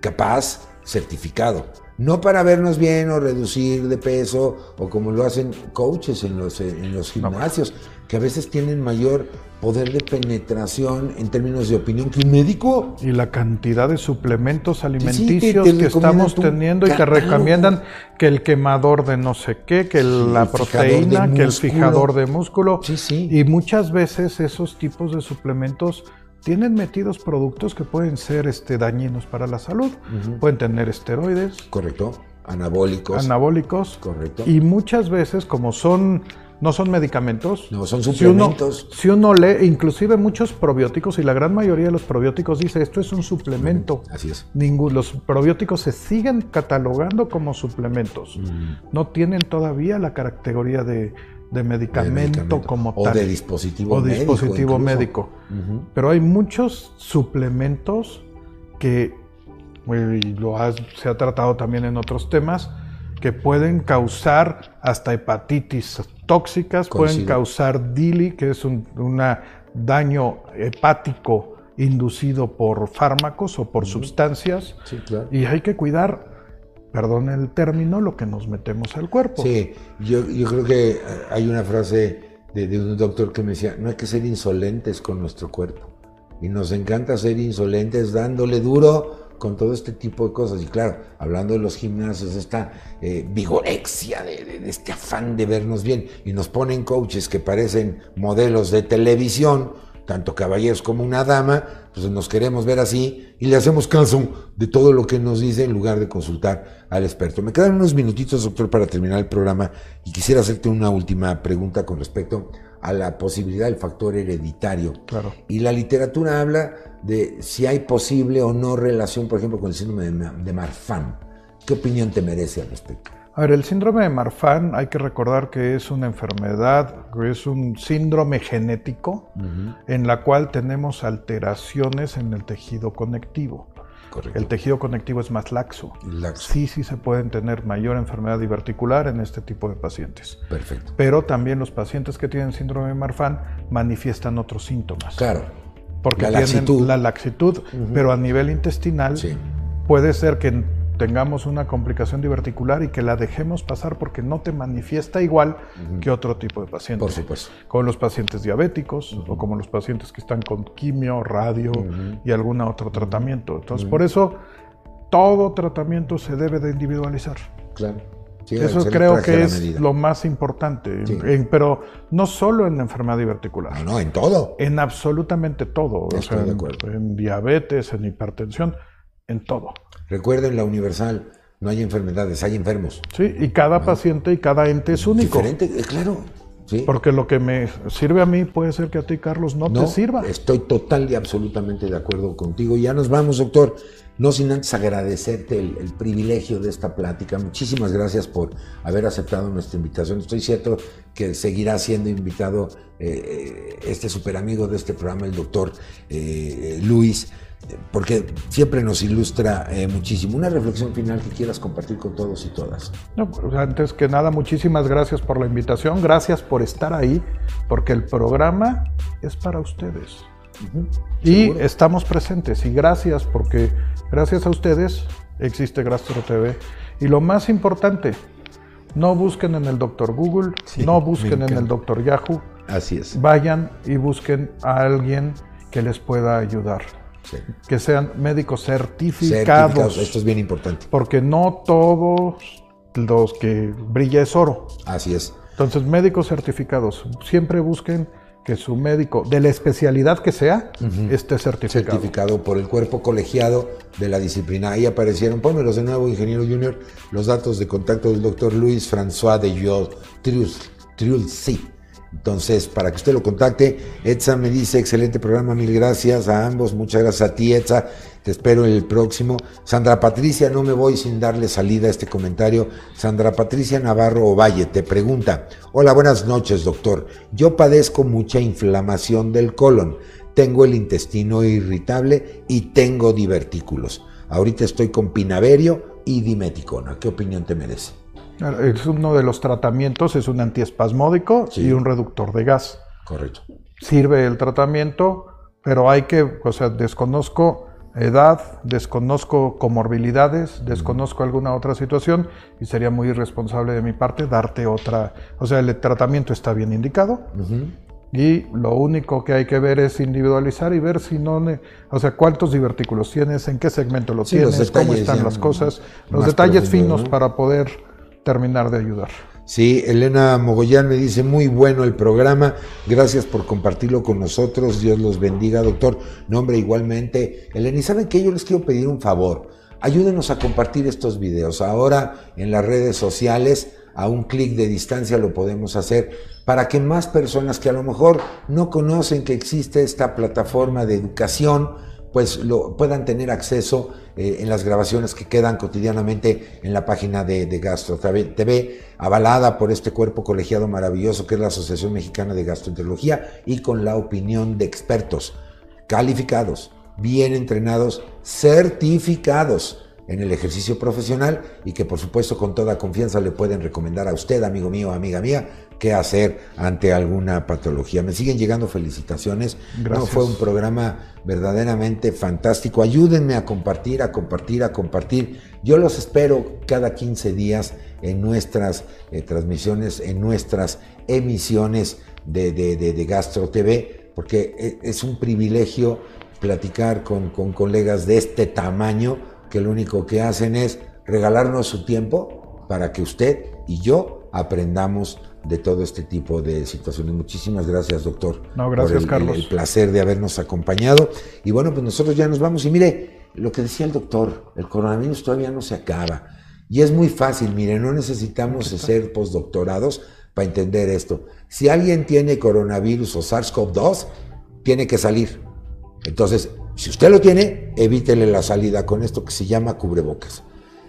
Capaz, certificado. No para vernos bien o reducir de peso o como lo hacen coaches en los, en los gimnasios, que a veces tienen mayor poder de penetración en términos de opinión que un médico. Y la cantidad de suplementos alimenticios que estamos teniendo y te recomiendan que el quemador de no sé qué, que la proteína, que el fijador de músculo. Sí, sí. Y muchas veces esos tipos de suplementos tienen metidos productos que pueden ser este, dañinos para la salud. Pueden tener esteroides. Correcto. Anabólicos. Anabólicos. Correcto. Y muchas veces, como son no son medicamentos. No, son suplementos. Si uno, lee, inclusive muchos probióticos, y la gran mayoría de los probióticos dice esto es un suplemento. Así es. Ningún, los probióticos se siguen catalogando como suplementos. No tienen todavía la categoría de, medicamento, como tal. O de dispositivo médico. O dispositivo médico. Pero hay muchos suplementos que, y lo se ha tratado también en otros temas, que pueden causar hasta hepatitis tóxicas, pueden causar DILI, que es un daño hepático inducido por fármacos o por sustancias. Y hay que cuidar, perdón el término, lo que nos metemos al cuerpo. Sí, yo, creo que hay una frase de, de un doctor que me decía, no hay que ser insolentes con nuestro cuerpo. Y nos encanta ser insolentes dándole duro con todo este tipo de cosas. Y claro, hablando de los gimnasios, esta eh, vigorexia, de, este afán de vernos bien, y nos ponen coaches que parecen modelos de televisión, tanto caballeros como una dama, pues nos queremos ver así y le hacemos caso de todo lo que nos dice en lugar de consultar al experto. Me quedan unos minutitos, doctor, para terminar el programa y quisiera hacerte una última pregunta con respecto a la posibilidad del factor hereditario. Claro. Y la literatura habla de si hay posible o no relación, por ejemplo, con el síndrome de Marfan. ¿Qué opinión te merece al respecto? A ver, el síndrome de Marfan hay que recordar que es una enfermedad, es un síndrome genético en la cual tenemos alteraciones en el tejido conectivo. Correcto. El tejido conectivo es más laxo. laxo. Sí, sí se pueden tener mayor enfermedad diverticular en este tipo de pacientes. Perfecto. Pero también los pacientes que tienen síndrome de Marfan manifiestan otros síntomas. Claro. Porque la tienen laxitud. la laxitud, pero a nivel intestinal puede ser que tengamos una complicación diverticular y que la dejemos pasar porque no te manifiesta igual que otro tipo de pacientes. Por supuesto. Como los pacientes diabéticos o como los pacientes que están con quimio, radio y algún otro tratamiento. Entonces, por eso todo tratamiento se debe de individualizar. Claro. Eso creo que es lo más importante, pero no solo en la enfermedad diverticular. No, no, en todo. En absolutamente todo. o sea, en diabetes, en hipertensión, en todo. Recuerden la universal, no hay enfermedades, hay enfermos. Sí, y cada paciente y cada ente es único. Diferente, eh, claro. Porque lo que me sirve a mí puede ser que a ti, Carlos, no, te sirva. Estoy total y absolutamente de acuerdo contigo. Ya nos vamos, doctor. No sin antes agradecerte el, privilegio de esta plática. Muchísimas gracias por haber aceptado nuestra invitación. Estoy cierto que seguirá siendo invitado eh, eh, este super amigo de este programa, el doctor eh, Luis porque siempre nos ilustra eh, muchísimo. Una reflexión final que quieras compartir con todos y todas. Pues, antes que nada, muchísimas gracias por la invitación, gracias por estar ahí, porque el programa es para ustedes. Y estamos presentes y gracias porque gracias a ustedes existe Gastro TV. Y lo más importante, no busquen en el doctor Google, no busquen en el doctor Yahoo. Así es. Vayan y busquen a alguien que les pueda ayudar. Que sean médicos certificados. Esto es bien importante. Porque no todos los que brilla es oro. Así es. Entonces, médicos certificados, siempre busquen que su médico, de la especialidad que sea, esté certificado. Certificado por el cuerpo colegiado de la disciplina. Ahí aparecieron, pónmelos de nuevo, ingeniero junior, los datos de contacto del doctor Luis François de Jol, sí. Entonces, para que usted lo contacte, Etza me dice, excelente programa, mil gracias a ambos, muchas gracias a ti, Etza, te espero en el próximo. Sandra Patricia, no me voy sin darle salida a este comentario. Sandra Patricia Navarro Ovalle te pregunta, hola, buenas noches, doctor. Yo padezco mucha inflamación del colon, tengo el intestino irritable y tengo divertículos. Ahorita estoy con pinaverio y dimeticona. ¿Qué opinión te merece? Es uno de los tratamientos, es un antiespasmódico y un reductor de gas. Correcto. Sirve el tratamiento, pero hay que, o sea, desconozco edad, desconozco comorbilidades, desconozco alguna otra situación y sería muy irresponsable de mi parte darte otra, o sea, el tratamiento está bien indicado. Y lo único que hay que ver es individualizar y ver si no, o sea, cuántos divertículos tienes, en qué segmento lo tienes, cómo están las cosas, los detalles finos para poder terminar de ayudar. Sí, Elena Mogollán me dice, muy bueno el programa, gracias por compartirlo con nosotros, Dios los bendiga, doctor. Nombre igualmente. Elena, ¿y saben qué? Yo les quiero pedir un favor, ayúdenos a compartir estos videos. Ahora en las redes sociales, a un clic de distancia lo podemos hacer para que más personas que a lo mejor no conocen que existe esta plataforma de educación, pues lo, puedan tener acceso eh, en las grabaciones que quedan cotidianamente en la página de, de Gastro TV, avalada por este cuerpo colegiado maravilloso que es la Asociación Mexicana de Gastroenterología y con la opinión de expertos calificados, bien entrenados, certificados en el ejercicio profesional y que por supuesto con toda confianza le pueden recomendar a usted, amigo mío, amiga mía, qué hacer ante alguna patología. Me siguen llegando felicitaciones. No, fue un programa verdaderamente fantástico. Ayúdenme a compartir, a compartir, a compartir. Yo los espero cada 15 días en nuestras eh, transmisiones, en nuestras emisiones de, de, Gastro TV, porque e, es un privilegio platicar con, con colegas de este tamaño que lo único que hacen es regalarnos su tiempo para que usted y yo aprendamos de todo este tipo de situaciones. Muchísimas gracias, doctor. No, gracias, el, Carlos. El, placer de habernos acompañado. Y bueno, pues nosotros ya nos vamos. Y mire, lo que decía el doctor, el coronavirus todavía no se acaba. Y es muy fácil, mire, no necesitamos ser postdoctorados para entender esto. Si alguien tiene coronavirus o SARS-CoV-2, tiene que salir. Entonces, si usted lo tiene, evítele la salida con esto que se llama cubrebocas.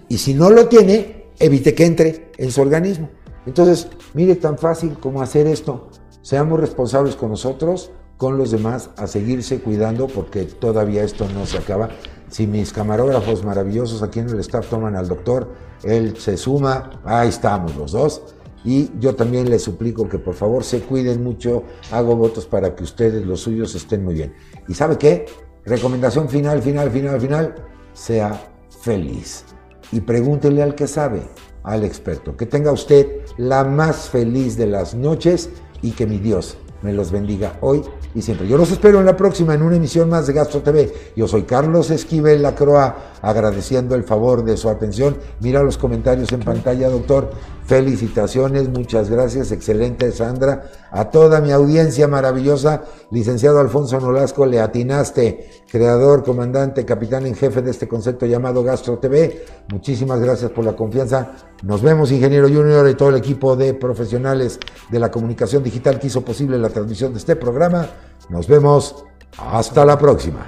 Y si no lo tiene, evite que entre en su organismo. Entonces, mire tan fácil como hacer esto. Seamos responsables con nosotros, con los demás, a seguirse cuidando porque todavía esto no se acaba. Si mis camarógrafos maravillosos aquí en el staff toman al doctor, él se suma, ahí estamos los dos. Y yo también les suplico que por favor se cuiden mucho, hago votos para que ustedes, los suyos, estén muy bien. ¿Y sabe qué? Recomendación final, final, final, final, sea feliz. Y pregúntele al que sabe, al experto. Que tenga usted la más feliz de las noches y que mi Dios me los bendiga hoy y siempre. Yo los espero en la próxima, en una emisión más de Gastro TV. Yo soy Carlos Esquivel Lacroa. Agradeciendo el favor de su atención. Mira los comentarios en pantalla, doctor. Felicitaciones, muchas gracias, excelente Sandra. A toda mi audiencia maravillosa, licenciado Alfonso Nolasco, le atinaste, creador, comandante, capitán en jefe de este concepto llamado Gastro TV. Muchísimas gracias por la confianza. Nos vemos, ingeniero Junior y todo el equipo de profesionales de la comunicación digital que hizo posible la transmisión de este programa. Nos vemos. Hasta la próxima.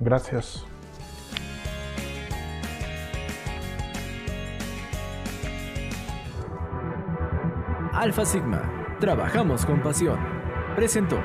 Gracias. Alfa Sigma, trabajamos con pasión. Presentó.